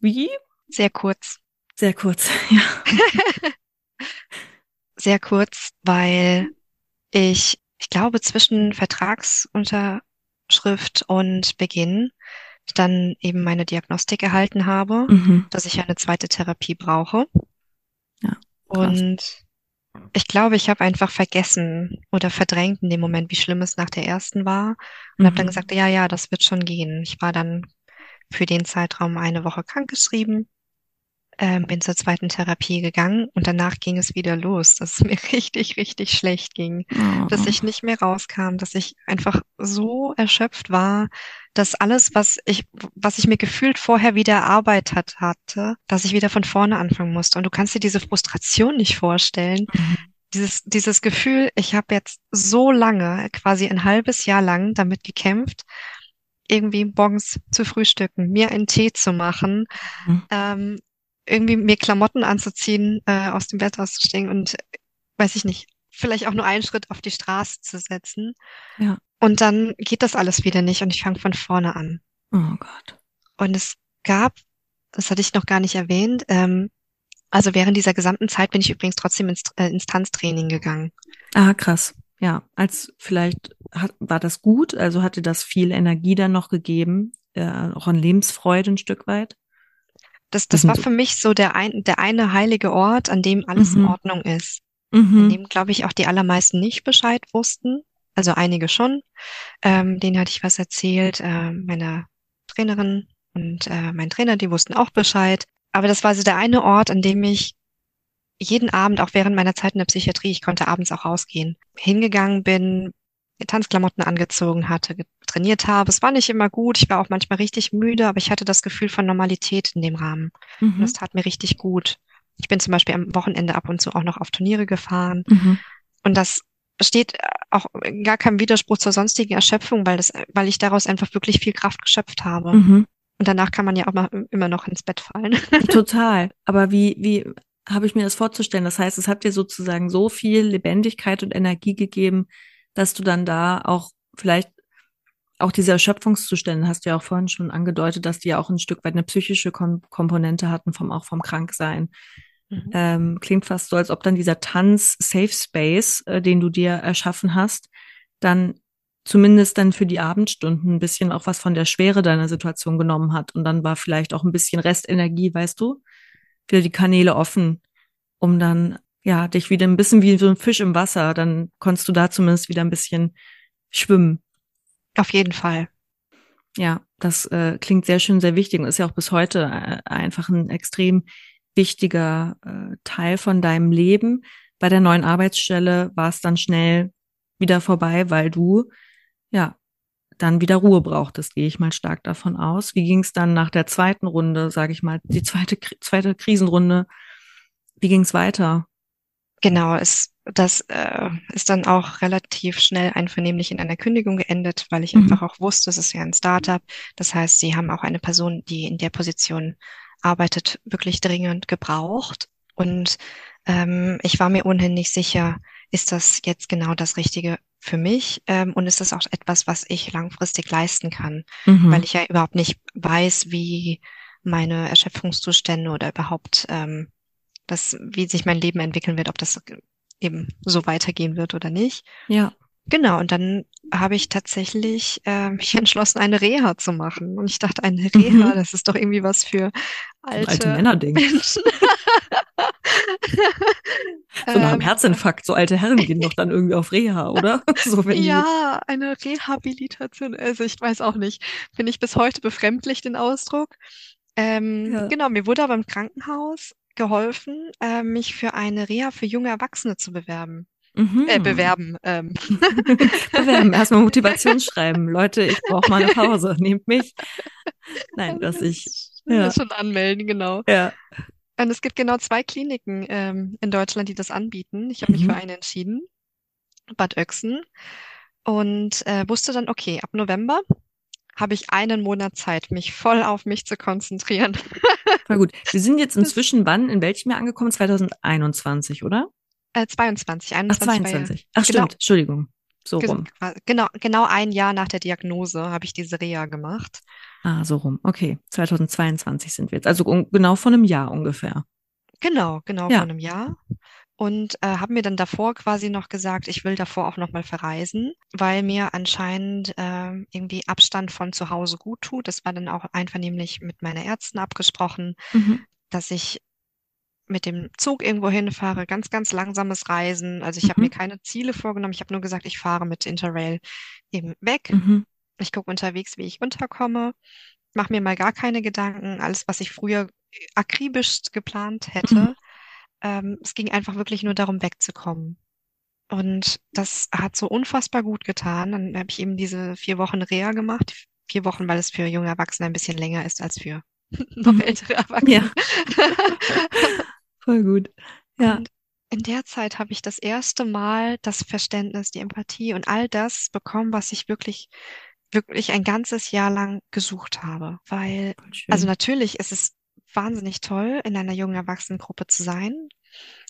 wie? Sehr kurz. Sehr kurz, ja. Sehr kurz, weil ich, ich glaube, zwischen Vertragsunterschrift und Beginn dann eben meine Diagnostik erhalten habe, mhm. dass ich eine zweite Therapie brauche. Ja. Krass. Und ich glaube, ich habe einfach vergessen oder verdrängt in dem Moment, wie schlimm es nach der ersten war und mhm. habe dann gesagt, ja, ja, das wird schon gehen. Ich war dann für den Zeitraum eine Woche krankgeschrieben, ähm, bin zur zweiten Therapie gegangen und danach ging es wieder los, dass es mir richtig, richtig schlecht ging, oh. dass ich nicht mehr rauskam, dass ich einfach so erschöpft war, dass alles, was ich, was ich mir gefühlt vorher wieder erarbeitet hatte, dass ich wieder von vorne anfangen musste. Und du kannst dir diese Frustration nicht vorstellen. Mhm. Dieses, dieses Gefühl, ich habe jetzt so lange, quasi ein halbes Jahr lang damit gekämpft, irgendwie morgens zu frühstücken, mir einen Tee zu machen, mhm. ähm, irgendwie mir Klamotten anzuziehen, äh, aus dem Bett auszustehen und weiß ich nicht, vielleicht auch nur einen Schritt auf die Straße zu setzen. Ja. Und dann geht das alles wieder nicht und ich fange von vorne an. Oh Gott. Und es gab, das hatte ich noch gar nicht erwähnt, ähm, also während dieser gesamten Zeit bin ich übrigens trotzdem ins, äh, ins Tanztraining gegangen. Ah, krass. ja, als vielleicht hat, war das gut, also hatte das viel Energie dann noch gegeben, äh, auch an Lebensfreude ein Stück weit. Das, das war für mich so der, ein, der eine heilige Ort, an dem alles mhm. in Ordnung ist. Mhm. An dem, glaube ich, auch die allermeisten nicht Bescheid wussten. Also einige schon. Ähm, denen hatte ich was erzählt. Äh, meine Trainerin und äh, mein Trainer, die wussten auch Bescheid. Aber das war so der eine Ort, an dem ich jeden Abend, auch während meiner Zeit in der Psychiatrie, ich konnte abends auch rausgehen, hingegangen bin, Tanzklamotten angezogen hatte, trainiert habe. Es war nicht immer gut. Ich war auch manchmal richtig müde, aber ich hatte das Gefühl von Normalität in dem Rahmen. Mhm. Und das tat mir richtig gut. Ich bin zum Beispiel am Wochenende ab und zu auch noch auf Turniere gefahren. Mhm. Und das steht auch gar keinem Widerspruch zur sonstigen Erschöpfung, weil das, weil ich daraus einfach wirklich viel Kraft geschöpft habe. Mhm. Und danach kann man ja auch mal immer noch ins Bett fallen. Total. Aber wie, wie habe ich mir das vorzustellen? Das heißt, es hat dir sozusagen so viel Lebendigkeit und Energie gegeben, dass du dann da auch vielleicht auch diese Erschöpfungszustände hast du ja auch vorhin schon angedeutet, dass die ja auch ein Stück weit eine psychische Kom Komponente hatten, vom auch vom Kranksein. Mhm. Ähm, klingt fast so, als ob dann dieser Tanz Safe Space, äh, den du dir erschaffen hast, dann zumindest dann für die Abendstunden ein bisschen auch was von der Schwere deiner Situation genommen hat. Und dann war vielleicht auch ein bisschen Restenergie, weißt du, wieder die Kanäle offen, um dann ja dich wieder ein bisschen wie so ein Fisch im Wasser, dann konntest du da zumindest wieder ein bisschen schwimmen. Auf jeden Fall. Ja, das äh, klingt sehr schön, sehr wichtig und ist ja auch bis heute äh, einfach ein extrem wichtiger äh, Teil von deinem Leben. Bei der neuen Arbeitsstelle war es dann schnell wieder vorbei, weil du ja dann wieder Ruhe brauchtest, gehe ich mal stark davon aus. Wie ging es dann nach der zweiten Runde, sage ich mal, die zweite zweite Krisenrunde? Wie ging es weiter? Genau, es, das äh, ist dann auch relativ schnell einvernehmlich in einer Kündigung geendet, weil ich mhm. einfach auch wusste, es ist ja ein Startup. Das heißt, sie haben auch eine Person, die in der Position arbeitet, wirklich dringend gebraucht. Und ähm, ich war mir ohnehin nicht sicher, ist das jetzt genau das Richtige für mich ähm, und ist das auch etwas, was ich langfristig leisten kann, mhm. weil ich ja überhaupt nicht weiß, wie meine Erschöpfungszustände oder überhaupt ähm, das, wie sich mein Leben entwickeln wird, ob das eben so weitergehen wird oder nicht. Ja. Genau, und dann habe ich tatsächlich äh, mich entschlossen, eine Reha zu machen. Und ich dachte, eine Reha, mhm. das ist doch irgendwie was für alte, alte Männerding. Menschen. so nach einem ähm, Herzinfarkt, so alte Herren gehen doch dann irgendwie auf Reha, oder? So, ja, eine Rehabilitation. Also ich weiß auch nicht. Finde ich bis heute befremdlich den Ausdruck. Ähm, ja. Genau, mir wurde aber im Krankenhaus geholfen, äh, mich für eine Reha für junge Erwachsene zu bewerben. Mhm. Äh, bewerben. Ähm. bewerben. Erstmal Motivationsschreiben. Leute, ich brauche mal eine Pause. Nehmt mich. Nein, dass ich. Ja. Schon anmelden, genau. Ja. Und es gibt genau zwei Kliniken ähm, in Deutschland, die das anbieten. Ich habe mich mhm. für eine entschieden, Bad Oechsen, und äh, wusste dann, okay, ab November habe ich einen Monat Zeit, mich voll auf mich zu konzentrieren. Voll gut. Wir sind jetzt inzwischen wann, in welchem Jahr angekommen? 2021, oder? Äh, 22, 21. Ach, 22. Ach, genau. stimmt. Entschuldigung. So rum. Genau, genau ein Jahr nach der Diagnose habe ich diese Reha gemacht. Ah, so rum. Okay. 2022 sind wir jetzt. Also genau vor einem Jahr ungefähr. Genau, genau ja. vor einem Jahr und äh, habe mir dann davor quasi noch gesagt, ich will davor auch noch mal verreisen, weil mir anscheinend äh, irgendwie Abstand von zu Hause gut tut. Das war dann auch einvernehmlich mit meiner Ärzten abgesprochen, mhm. dass ich mit dem Zug irgendwo hinfahre, ganz, ganz langsames Reisen. Also ich mhm. habe mir keine Ziele vorgenommen. Ich habe nur gesagt, ich fahre mit Interrail eben weg. Mhm. Ich gucke unterwegs, wie ich unterkomme. Mache mir mal gar keine Gedanken. Alles, was ich früher akribisch geplant hätte, mhm. Ähm, es ging einfach wirklich nur darum, wegzukommen. Und das hat so unfassbar gut getan. Dann habe ich eben diese vier Wochen Reha gemacht. Vier Wochen, weil es für junge Erwachsene ein bisschen länger ist als für noch mhm. ältere Erwachsene. Ja. Voll gut. Ja. Und in der Zeit habe ich das erste Mal das Verständnis, die Empathie und all das bekommen, was ich wirklich, wirklich ein ganzes Jahr lang gesucht habe. Weil, also natürlich ist es wahnsinnig toll, in einer jungen Erwachsenengruppe zu sein,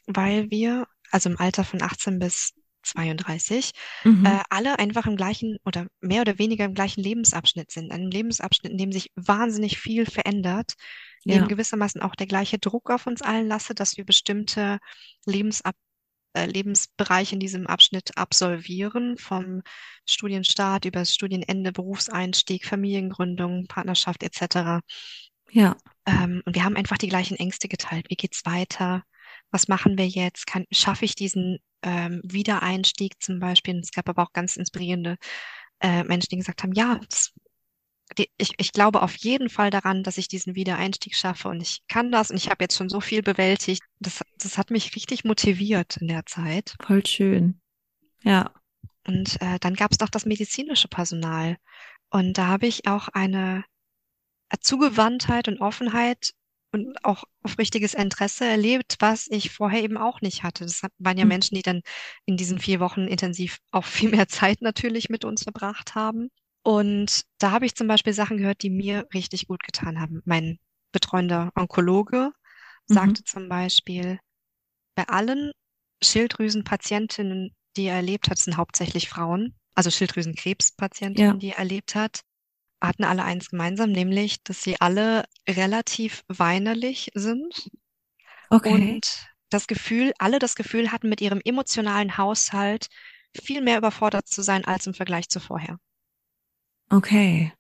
weil wir, also im Alter von 18 bis 32, mhm. äh, alle einfach im gleichen oder mehr oder weniger im gleichen Lebensabschnitt sind. Einem Lebensabschnitt, in dem sich wahnsinnig viel verändert, in ja. dem gewissermaßen auch der gleiche Druck auf uns allen lasse, dass wir bestimmte Lebensab äh, Lebensbereich in diesem Abschnitt absolvieren, vom Studienstart über das Studienende, Berufseinstieg, Familiengründung, Partnerschaft etc. Ja. Ähm, und wir haben einfach die gleichen Ängste geteilt. Wie geht's weiter? Was machen wir jetzt? Kann, schaffe ich diesen ähm, Wiedereinstieg zum Beispiel? Und es gab aber auch ganz inspirierende äh, Menschen, die gesagt haben, ja, das die, ich, ich glaube auf jeden Fall daran, dass ich diesen Wiedereinstieg schaffe und ich kann das und ich habe jetzt schon so viel bewältigt. Das, das hat mich richtig motiviert in der Zeit. Voll schön. Ja. Und äh, dann gab es noch das medizinische Personal. Und da habe ich auch eine Zugewandtheit und Offenheit und auch auf richtiges Interesse erlebt, was ich vorher eben auch nicht hatte. Das waren ja mhm. Menschen, die dann in diesen vier Wochen intensiv auch viel mehr Zeit natürlich mit uns verbracht haben. Und da habe ich zum Beispiel Sachen gehört, die mir richtig gut getan haben. Mein betreuender Onkologe mhm. sagte zum Beispiel, bei allen Schilddrüsenpatientinnen, die er erlebt hat, sind hauptsächlich Frauen, also Schilddrüsenkrebspatientinnen, ja. die er erlebt hat, hatten alle eins gemeinsam, nämlich, dass sie alle relativ weinerlich sind. Okay. Und das Gefühl, alle das Gefühl hatten, mit ihrem emotionalen Haushalt viel mehr überfordert zu sein als im Vergleich zu vorher. Okay.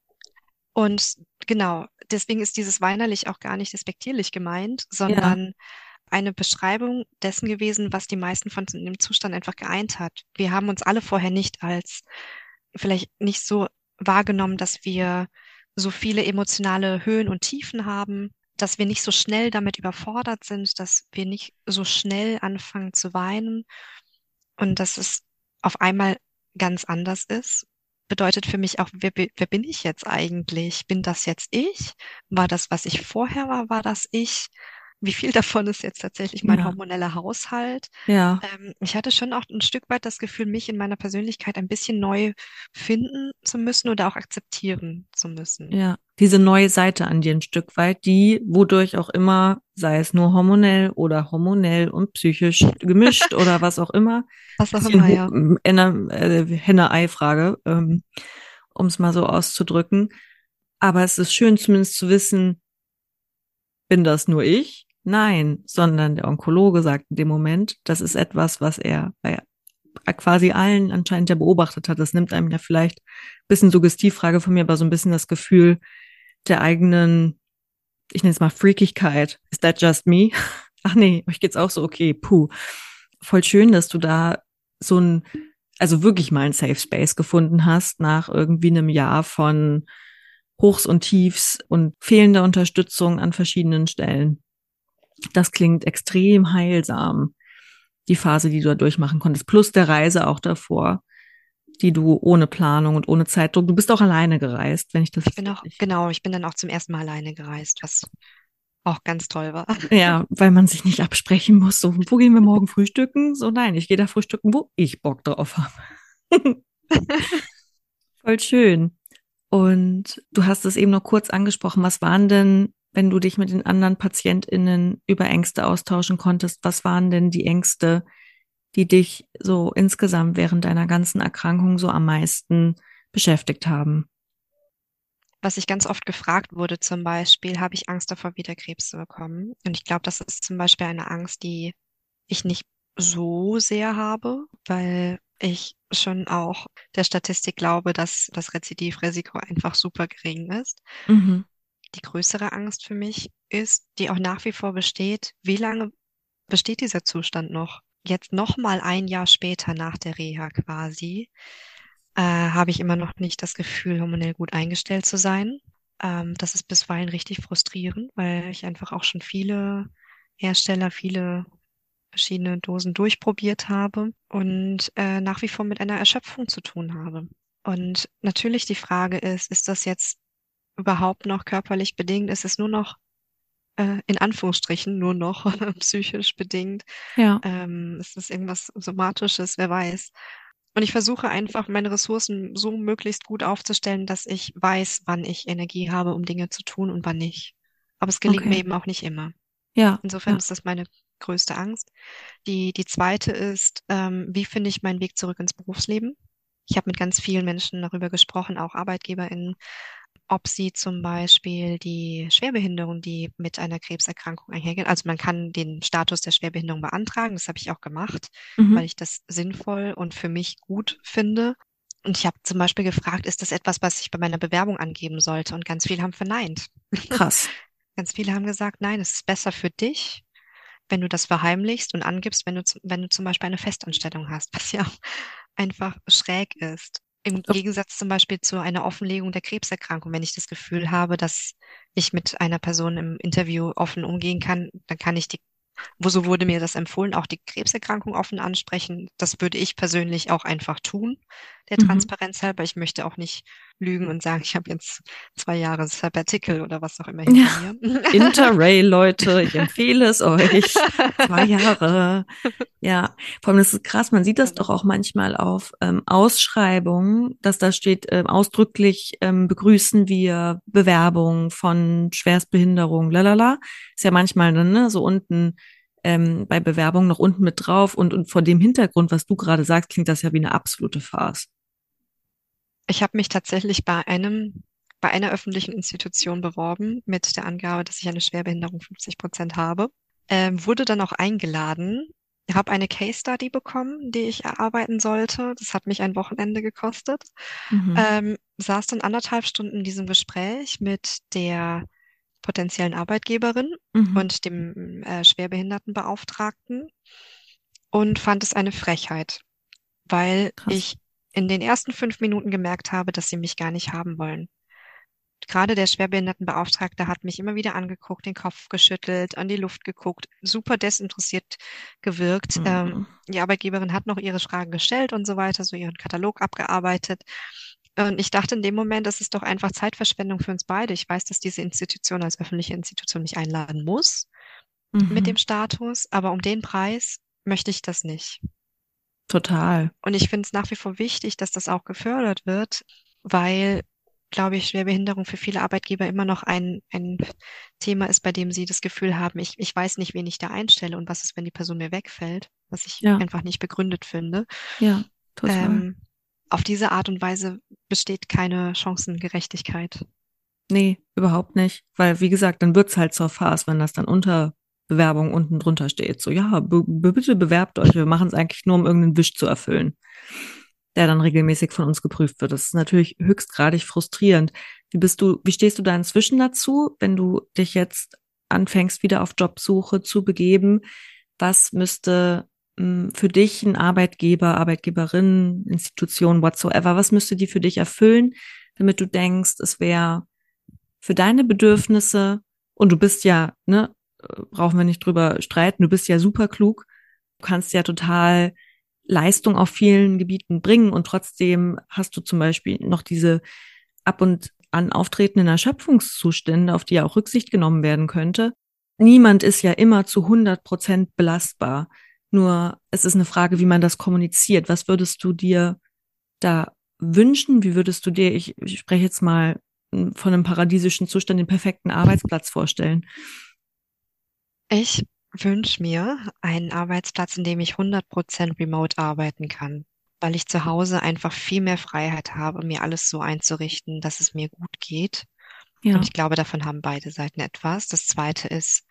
Und genau, deswegen ist dieses weinerlich auch gar nicht despektierlich gemeint, sondern ja. eine Beschreibung dessen gewesen, was die meisten von dem Zustand einfach geeint hat. Wir haben uns alle vorher nicht als vielleicht nicht so wahrgenommen, dass wir so viele emotionale Höhen und Tiefen haben, dass wir nicht so schnell damit überfordert sind, dass wir nicht so schnell anfangen zu weinen und dass es auf einmal ganz anders ist bedeutet für mich auch, wer, wer bin ich jetzt eigentlich? Bin das jetzt ich? War das, was ich vorher war, war das ich? Wie viel davon ist jetzt tatsächlich mein ja. hormoneller Haushalt? Ja. Ähm, ich hatte schon auch ein Stück weit das Gefühl, mich in meiner Persönlichkeit ein bisschen neu finden zu müssen oder auch akzeptieren zu müssen. Ja, diese neue Seite an dir ein Stück weit, die wodurch auch immer, sei es nur hormonell oder hormonell und psychisch gemischt oder was auch immer. Was auch immer, ja. Äh, Henne-Ei-Frage, ähm, um es mal so auszudrücken. Aber es ist schön zumindest zu wissen, bin das nur ich? Nein, sondern der Onkologe sagt in dem Moment, das ist etwas, was er bei quasi allen anscheinend ja beobachtet hat. Das nimmt einem ja vielleicht ein bisschen Suggestivfrage von mir, aber so ein bisschen das Gefühl der eigenen, ich nenne es mal Freakigkeit. Is that just me? Ach nee, euch geht's auch so, okay, puh. Voll schön, dass du da so ein, also wirklich mal ein Safe Space gefunden hast nach irgendwie einem Jahr von Hochs und Tiefs und fehlender Unterstützung an verschiedenen Stellen. Das klingt extrem heilsam, die Phase, die du da durchmachen konntest, plus der Reise auch davor, die du ohne Planung und ohne Zeitdruck, du bist auch alleine gereist, wenn ich das. Ich bin auch, genau, ich bin dann auch zum ersten Mal alleine gereist, was auch ganz toll war. Ja, weil man sich nicht absprechen muss, so, wo gehen wir morgen frühstücken? So, nein, ich gehe da frühstücken, wo ich Bock drauf habe. Voll schön. Und du hast es eben noch kurz angesprochen. Was waren denn, wenn du dich mit den anderen PatientInnen über Ängste austauschen konntest, was waren denn die Ängste, die dich so insgesamt während deiner ganzen Erkrankung so am meisten beschäftigt haben? Was ich ganz oft gefragt wurde, zum Beispiel, habe ich Angst davor, wieder Krebs zu bekommen? Und ich glaube, das ist zum Beispiel eine Angst, die ich nicht so sehr habe, weil ich schon auch der Statistik glaube, dass das Rezidivrisiko einfach super gering ist. Mhm. Die größere Angst für mich ist, die auch nach wie vor besteht, wie lange besteht dieser Zustand noch? Jetzt noch mal ein Jahr später nach der Reha quasi, äh, habe ich immer noch nicht das Gefühl, hormonell gut eingestellt zu sein. Ähm, das ist bisweilen richtig frustrierend, weil ich einfach auch schon viele Hersteller, viele verschiedene Dosen durchprobiert habe und äh, nach wie vor mit einer Erschöpfung zu tun habe. Und natürlich die Frage ist, ist das jetzt überhaupt noch körperlich bedingt? Ist es nur noch äh, in Anführungsstrichen nur noch psychisch bedingt? Ja. Ähm, ist das irgendwas Somatisches? Wer weiß. Und ich versuche einfach, meine Ressourcen so möglichst gut aufzustellen, dass ich weiß, wann ich Energie habe, um Dinge zu tun und wann nicht. Aber es gelingt okay. mir eben auch nicht immer. Ja. Insofern ja. ist das meine größte Angst. Die, die zweite ist, ähm, wie finde ich meinen Weg zurück ins Berufsleben? Ich habe mit ganz vielen Menschen darüber gesprochen, auch ArbeitgeberInnen, ob sie zum Beispiel die Schwerbehinderung, die mit einer Krebserkrankung einhergeht, also man kann den Status der Schwerbehinderung beantragen, das habe ich auch gemacht, mhm. weil ich das sinnvoll und für mich gut finde. Und ich habe zum Beispiel gefragt, ist das etwas, was ich bei meiner Bewerbung angeben sollte? Und ganz viele haben verneint. Krass. ganz viele haben gesagt, nein, es ist besser für dich, wenn du das verheimlichst und angibst, wenn du, wenn du zum Beispiel eine Festanstellung hast, was ja einfach schräg ist. Im Gegensatz zum Beispiel zu einer Offenlegung der Krebserkrankung. Wenn ich das Gefühl habe, dass ich mit einer Person im Interview offen umgehen kann, dann kann ich die wo so wurde mir das empfohlen, auch die Krebserkrankung offen ansprechen. Das würde ich persönlich auch einfach tun, der mhm. Transparenz halber. Ich möchte auch nicht lügen und sagen, ich habe jetzt zwei Jahre Sabbatical oder was auch immer hinter ja. Interrail, Leute, ich empfehle es euch. Zwei Jahre. Ja, vor allem das ist krass, man sieht das doch auch manchmal auf ähm, Ausschreibungen, dass da steht, ähm, ausdrücklich ähm, begrüßen wir Bewerbung von Schwerstbehinderung, lalala. Ist ja manchmal dann, ne, so unten ähm, bei Bewerbung noch unten mit drauf und, und vor dem Hintergrund, was du gerade sagst, klingt das ja wie eine absolute Farce. Ich habe mich tatsächlich bei einem bei einer öffentlichen Institution beworben mit der Angabe, dass ich eine Schwerbehinderung 50 Prozent habe. Ähm, wurde dann auch eingeladen, habe eine Case Study bekommen, die ich erarbeiten sollte. Das hat mich ein Wochenende gekostet. Mhm. Ähm, saß dann anderthalb Stunden in diesem Gespräch mit der potenziellen Arbeitgeberin mhm. und dem äh, Schwerbehindertenbeauftragten und fand es eine Frechheit, weil Krass. ich in den ersten fünf Minuten gemerkt habe, dass sie mich gar nicht haben wollen. Gerade der Schwerbehindertenbeauftragte hat mich immer wieder angeguckt, den Kopf geschüttelt, an die Luft geguckt, super desinteressiert gewirkt. Mhm. Ähm, die Arbeitgeberin hat noch ihre Fragen gestellt und so weiter, so ihren Katalog abgearbeitet. Und ich dachte in dem Moment, das ist doch einfach Zeitverschwendung für uns beide. Ich weiß, dass diese Institution als öffentliche Institution mich einladen muss mhm. mit dem Status, aber um den Preis möchte ich das nicht. Total. Und ich finde es nach wie vor wichtig, dass das auch gefördert wird, weil, glaube ich, Schwerbehinderung für viele Arbeitgeber immer noch ein, ein Thema ist, bei dem sie das Gefühl haben, ich, ich weiß nicht, wen ich da einstelle und was ist, wenn die Person mir wegfällt, was ich ja. einfach nicht begründet finde. Ja, total. Ähm, auf diese Art und Weise besteht keine Chancengerechtigkeit. Nee, überhaupt nicht. Weil, wie gesagt, dann wird's halt zur Farce, wenn das dann unter Bewerbung unten drunter steht. So, ja, bitte bewerbt euch. Wir machen es eigentlich nur, um irgendeinen Wisch zu erfüllen, der dann regelmäßig von uns geprüft wird. Das ist natürlich höchstgradig frustrierend. Wie bist du, wie stehst du da inzwischen dazu, wenn du dich jetzt anfängst, wieder auf Jobsuche zu begeben? Was müsste hm, für dich ein Arbeitgeber, Arbeitgeberin, Institution, whatsoever, was müsste die für dich erfüllen, damit du denkst, es wäre für deine Bedürfnisse und du bist ja, ne, brauchen wir nicht drüber streiten, du bist ja super klug, du kannst ja total Leistung auf vielen Gebieten bringen und trotzdem hast du zum Beispiel noch diese ab und an auftretenden Erschöpfungszustände, auf die ja auch Rücksicht genommen werden könnte. Niemand ist ja immer zu 100 Prozent belastbar. Nur es ist eine Frage, wie man das kommuniziert. Was würdest du dir da wünschen? Wie würdest du dir, ich, ich spreche jetzt mal von einem paradiesischen Zustand, den perfekten Arbeitsplatz vorstellen? Ich wünsche mir einen Arbeitsplatz, in dem ich 100% remote arbeiten kann, weil ich zu Hause einfach viel mehr Freiheit habe, mir alles so einzurichten, dass es mir gut geht. Ja. Und ich glaube, davon haben beide Seiten etwas. Das Zweite ist,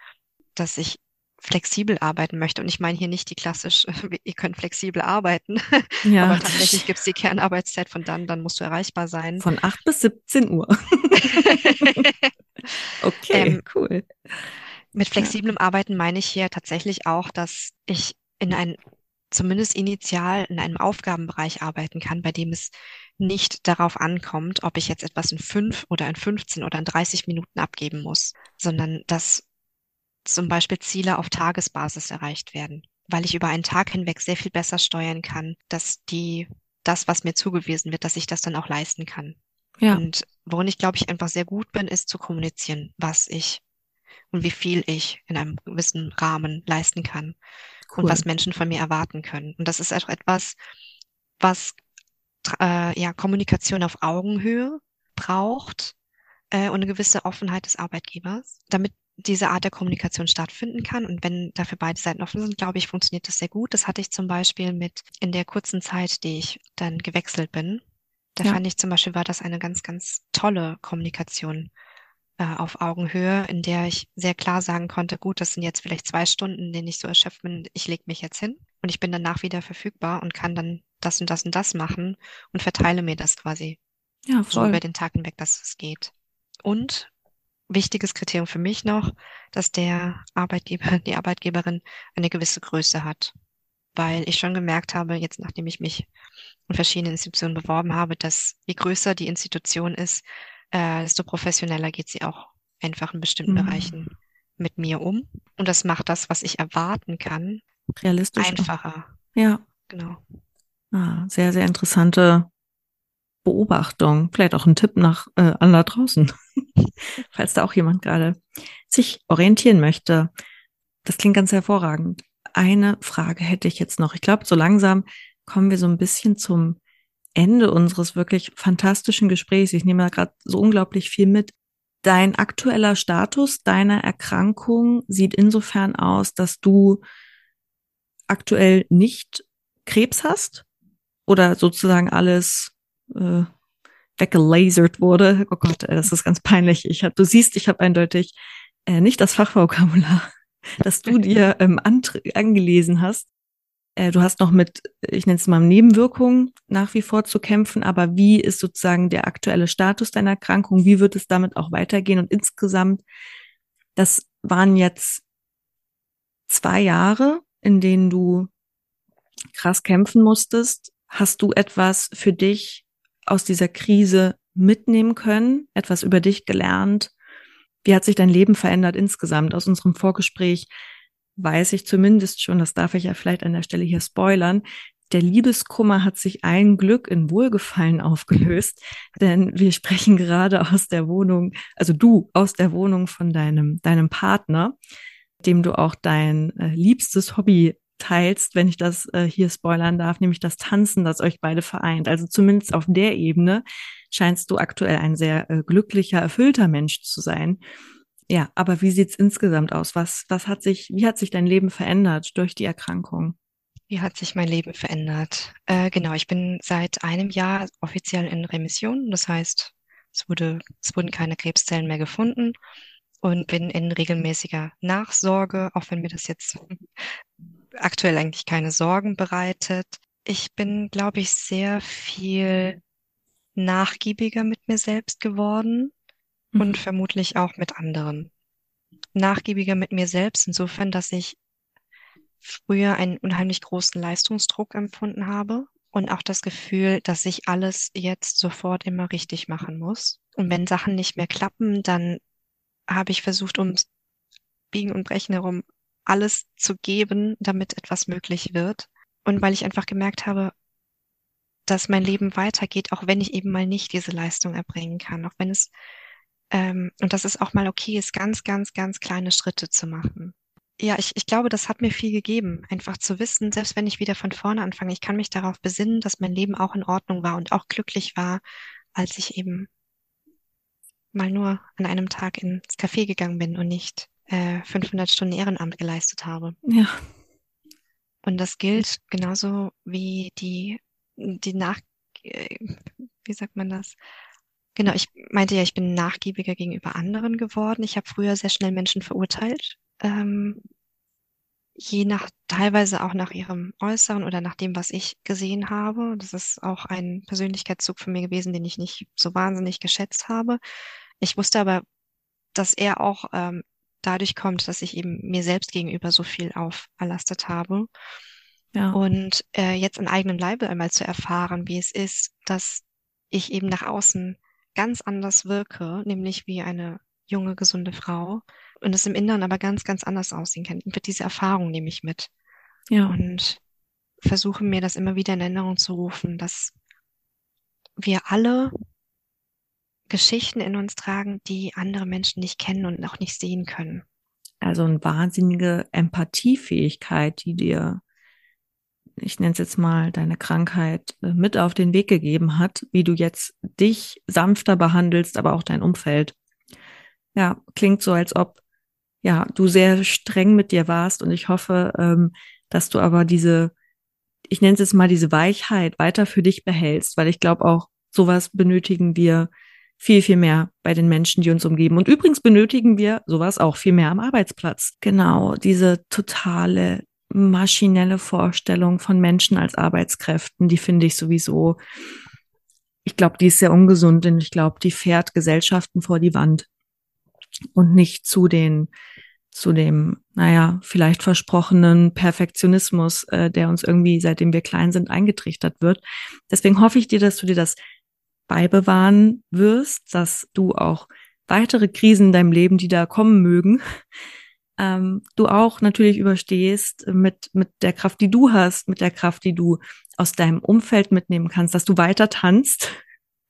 dass ich flexibel arbeiten möchte. Und ich meine hier nicht die klassisch, ihr könnt flexibel arbeiten, ja. aber tatsächlich gibt es die Kernarbeitszeit von dann, dann musst du erreichbar sein. Von 8 bis 17 Uhr. okay, ähm, cool. Mit flexiblem Arbeiten meine ich hier tatsächlich auch, dass ich in ein, zumindest initial in einem Aufgabenbereich arbeiten kann, bei dem es nicht darauf ankommt, ob ich jetzt etwas in fünf oder in 15 oder in 30 Minuten abgeben muss, sondern dass zum Beispiel Ziele auf Tagesbasis erreicht werden, weil ich über einen Tag hinweg sehr viel besser steuern kann, dass die, das, was mir zugewiesen wird, dass ich das dann auch leisten kann. Ja. Und worin ich, glaube ich, einfach sehr gut bin, ist zu kommunizieren, was ich und wie viel ich in einem gewissen Rahmen leisten kann cool. und was Menschen von mir erwarten können. Und das ist auch etwas, was äh, ja Kommunikation auf Augenhöhe braucht äh, und eine gewisse Offenheit des Arbeitgebers, damit diese Art der Kommunikation stattfinden kann. Und wenn dafür beide Seiten offen sind, glaube ich, funktioniert das sehr gut. Das hatte ich zum Beispiel mit in der kurzen Zeit, die ich dann gewechselt bin, Da ja. fand ich zum Beispiel, war das eine ganz, ganz tolle Kommunikation äh, auf Augenhöhe, in der ich sehr klar sagen konnte, gut, das sind jetzt vielleicht zwei Stunden, in denen ich so erschöpft bin, ich lege mich jetzt hin und ich bin danach wieder verfügbar und kann dann das und das und das machen und verteile mir das quasi ja, voll. so über den Tag hinweg, dass es geht. Und wichtiges Kriterium für mich noch, dass der Arbeitgeber, die Arbeitgeberin eine gewisse Größe hat. Weil ich schon gemerkt habe, jetzt nachdem ich mich in verschiedenen Institutionen beworben habe, dass je größer die Institution ist, äh, desto professioneller geht sie auch einfach in bestimmten mhm. Bereichen mit mir um. Und das macht das, was ich erwarten kann, realistisch einfacher. Ja. Genau. Ah, sehr, sehr interessante Beobachtung. Vielleicht auch ein Tipp nach äh, an da draußen, falls da auch jemand gerade sich orientieren möchte. Das klingt ganz hervorragend. Eine Frage hätte ich jetzt noch. Ich glaube, so langsam kommen wir so ein bisschen zum Ende unseres wirklich fantastischen Gesprächs. Ich nehme da gerade so unglaublich viel mit. Dein aktueller Status deiner Erkrankung sieht insofern aus, dass du aktuell nicht Krebs hast oder sozusagen alles äh, weggelasert wurde. Oh Gott, das ist ganz peinlich. Ich hab, du siehst, ich habe eindeutig äh, nicht das Fachvokabular, das du dir ähm, angelesen hast. Äh, du hast noch mit, ich nenne es mal Nebenwirkungen nach wie vor zu kämpfen, aber wie ist sozusagen der aktuelle Status deiner Erkrankung? Wie wird es damit auch weitergehen? Und insgesamt, das waren jetzt zwei Jahre, in denen du krass kämpfen musstest. Hast du etwas für dich aus dieser Krise mitnehmen können, etwas über dich gelernt? Wie hat sich dein Leben verändert insgesamt? Aus unserem Vorgespräch weiß ich zumindest schon, das darf ich ja vielleicht an der Stelle hier spoilern, der Liebeskummer hat sich ein Glück in Wohlgefallen aufgelöst, denn wir sprechen gerade aus der Wohnung, also du aus der Wohnung von deinem, deinem Partner, dem du auch dein äh, liebstes Hobby teilst, wenn ich das äh, hier spoilern darf, nämlich das Tanzen, das euch beide vereint. Also zumindest auf der Ebene scheinst du aktuell ein sehr äh, glücklicher, erfüllter Mensch zu sein. Ja, aber wie sieht's insgesamt aus? Was, was hat sich, wie hat sich dein Leben verändert durch die Erkrankung? Wie hat sich mein Leben verändert? Äh, genau, ich bin seit einem Jahr offiziell in Remission. Das heißt, es wurde, es wurden keine Krebszellen mehr gefunden und bin in regelmäßiger Nachsorge, auch wenn mir das jetzt aktuell eigentlich keine Sorgen bereitet. Ich bin, glaube ich, sehr viel nachgiebiger mit mir selbst geworden mhm. und vermutlich auch mit anderen. Nachgiebiger mit mir selbst insofern, dass ich früher einen unheimlich großen Leistungsdruck empfunden habe und auch das Gefühl, dass ich alles jetzt sofort immer richtig machen muss. Und wenn Sachen nicht mehr klappen, dann habe ich versucht, ums Biegen und Brechen herum alles zu geben, damit etwas möglich wird. Und weil ich einfach gemerkt habe, dass mein Leben weitergeht, auch wenn ich eben mal nicht diese Leistung erbringen kann, auch wenn es, ähm, und dass es auch mal okay ist, ganz, ganz, ganz kleine Schritte zu machen. Ja, ich, ich glaube, das hat mir viel gegeben, einfach zu wissen, selbst wenn ich wieder von vorne anfange, ich kann mich darauf besinnen, dass mein Leben auch in Ordnung war und auch glücklich war, als ich eben mal nur an einem Tag ins Café gegangen bin und nicht äh, 500 Stunden Ehrenamt geleistet habe. Ja. Und das gilt genauso wie die, die nach, äh, wie sagt man das? Genau, ich meinte ja, ich bin nachgiebiger gegenüber anderen geworden. Ich habe früher sehr schnell Menschen verurteilt, ähm, je nach, teilweise auch nach ihrem Äußeren oder nach dem, was ich gesehen habe. Das ist auch ein Persönlichkeitszug für mich gewesen, den ich nicht so wahnsinnig geschätzt habe. Ich wusste aber, dass er auch ähm, dadurch kommt, dass ich eben mir selbst gegenüber so viel auferlastet habe. Ja. Und äh, jetzt im eigenen Leibe einmal zu erfahren, wie es ist, dass ich eben nach außen ganz anders wirke, nämlich wie eine junge, gesunde Frau und es im Inneren aber ganz, ganz anders aussehen kann. Und diese Erfahrung nehme ich mit. Ja. Und versuche mir das immer wieder in Erinnerung zu rufen, dass wir alle Geschichten in uns tragen, die andere Menschen nicht kennen und auch nicht sehen können. Also eine wahnsinnige Empathiefähigkeit, die dir, ich nenne es jetzt mal, deine Krankheit äh, mit auf den Weg gegeben hat, wie du jetzt dich sanfter behandelst, aber auch dein Umfeld. Ja, klingt so, als ob ja du sehr streng mit dir warst und ich hoffe, ähm, dass du aber diese, ich nenne es jetzt mal diese Weichheit weiter für dich behältst, weil ich glaube auch, sowas benötigen wir viel, viel mehr bei den Menschen, die uns umgeben. Und übrigens benötigen wir sowas auch viel mehr am Arbeitsplatz. Genau, diese totale maschinelle Vorstellung von Menschen als Arbeitskräften, die finde ich sowieso, ich glaube, die ist sehr ungesund und ich glaube, die fährt Gesellschaften vor die Wand und nicht zu den zu dem, naja, vielleicht versprochenen Perfektionismus, äh, der uns irgendwie, seitdem wir klein sind, eingetrichtert wird. Deswegen hoffe ich dir, dass du dir das beibewahren wirst, dass du auch weitere Krisen in deinem Leben, die da kommen mögen, ähm, du auch natürlich überstehst mit, mit der Kraft, die du hast, mit der Kraft, die du aus deinem Umfeld mitnehmen kannst, dass du weiter tanzt,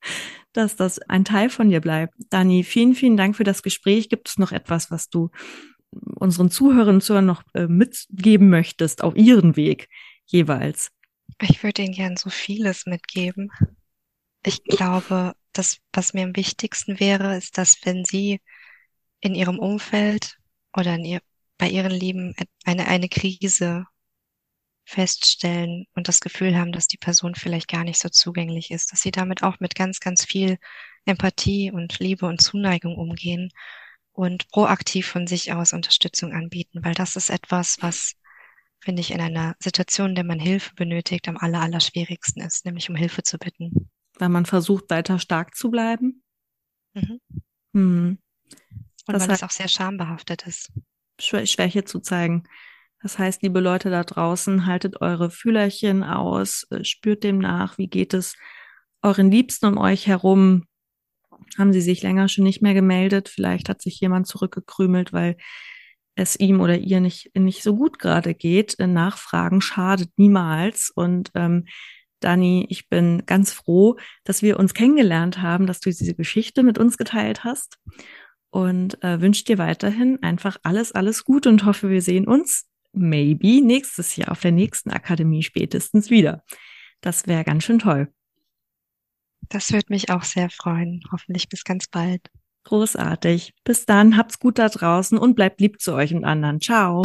dass das ein Teil von dir bleibt. Dani, vielen, vielen Dank für das Gespräch. Gibt es noch etwas, was du unseren Zuhörern und noch äh, mitgeben möchtest auf ihren Weg jeweils? Ich würde ihnen gern so vieles mitgeben. Ich glaube, das, was mir am wichtigsten wäre, ist, dass wenn sie in ihrem Umfeld oder in ihr, bei ihren Lieben eine, eine Krise feststellen und das Gefühl haben, dass die Person vielleicht gar nicht so zugänglich ist, dass sie damit auch mit ganz, ganz viel Empathie und Liebe und Zuneigung umgehen und proaktiv von sich aus Unterstützung anbieten, weil das ist etwas, was, finde ich, in einer Situation, in der man Hilfe benötigt, am aller, aller schwierigsten ist, nämlich um Hilfe zu bitten. Weil man versucht, weiter stark zu bleiben. Mhm. Hm. Und das weil es auch sehr schambehaftet ist. Schwäche zu zeigen. Das heißt, liebe Leute da draußen, haltet eure Fühlerchen aus, äh, spürt dem nach, wie geht es euren Liebsten um euch herum. Haben sie sich länger schon nicht mehr gemeldet? Vielleicht hat sich jemand zurückgekrümelt, weil es ihm oder ihr nicht, nicht so gut gerade geht. Äh, Nachfragen schadet niemals. Und ähm, Dani, ich bin ganz froh, dass wir uns kennengelernt haben, dass du diese Geschichte mit uns geteilt hast und äh, wünsche dir weiterhin einfach alles, alles Gute und hoffe, wir sehen uns maybe nächstes Jahr auf der nächsten Akademie spätestens wieder. Das wäre ganz schön toll. Das würde mich auch sehr freuen. Hoffentlich bis ganz bald. Großartig. Bis dann, habt's gut da draußen und bleibt lieb zu euch und anderen. Ciao.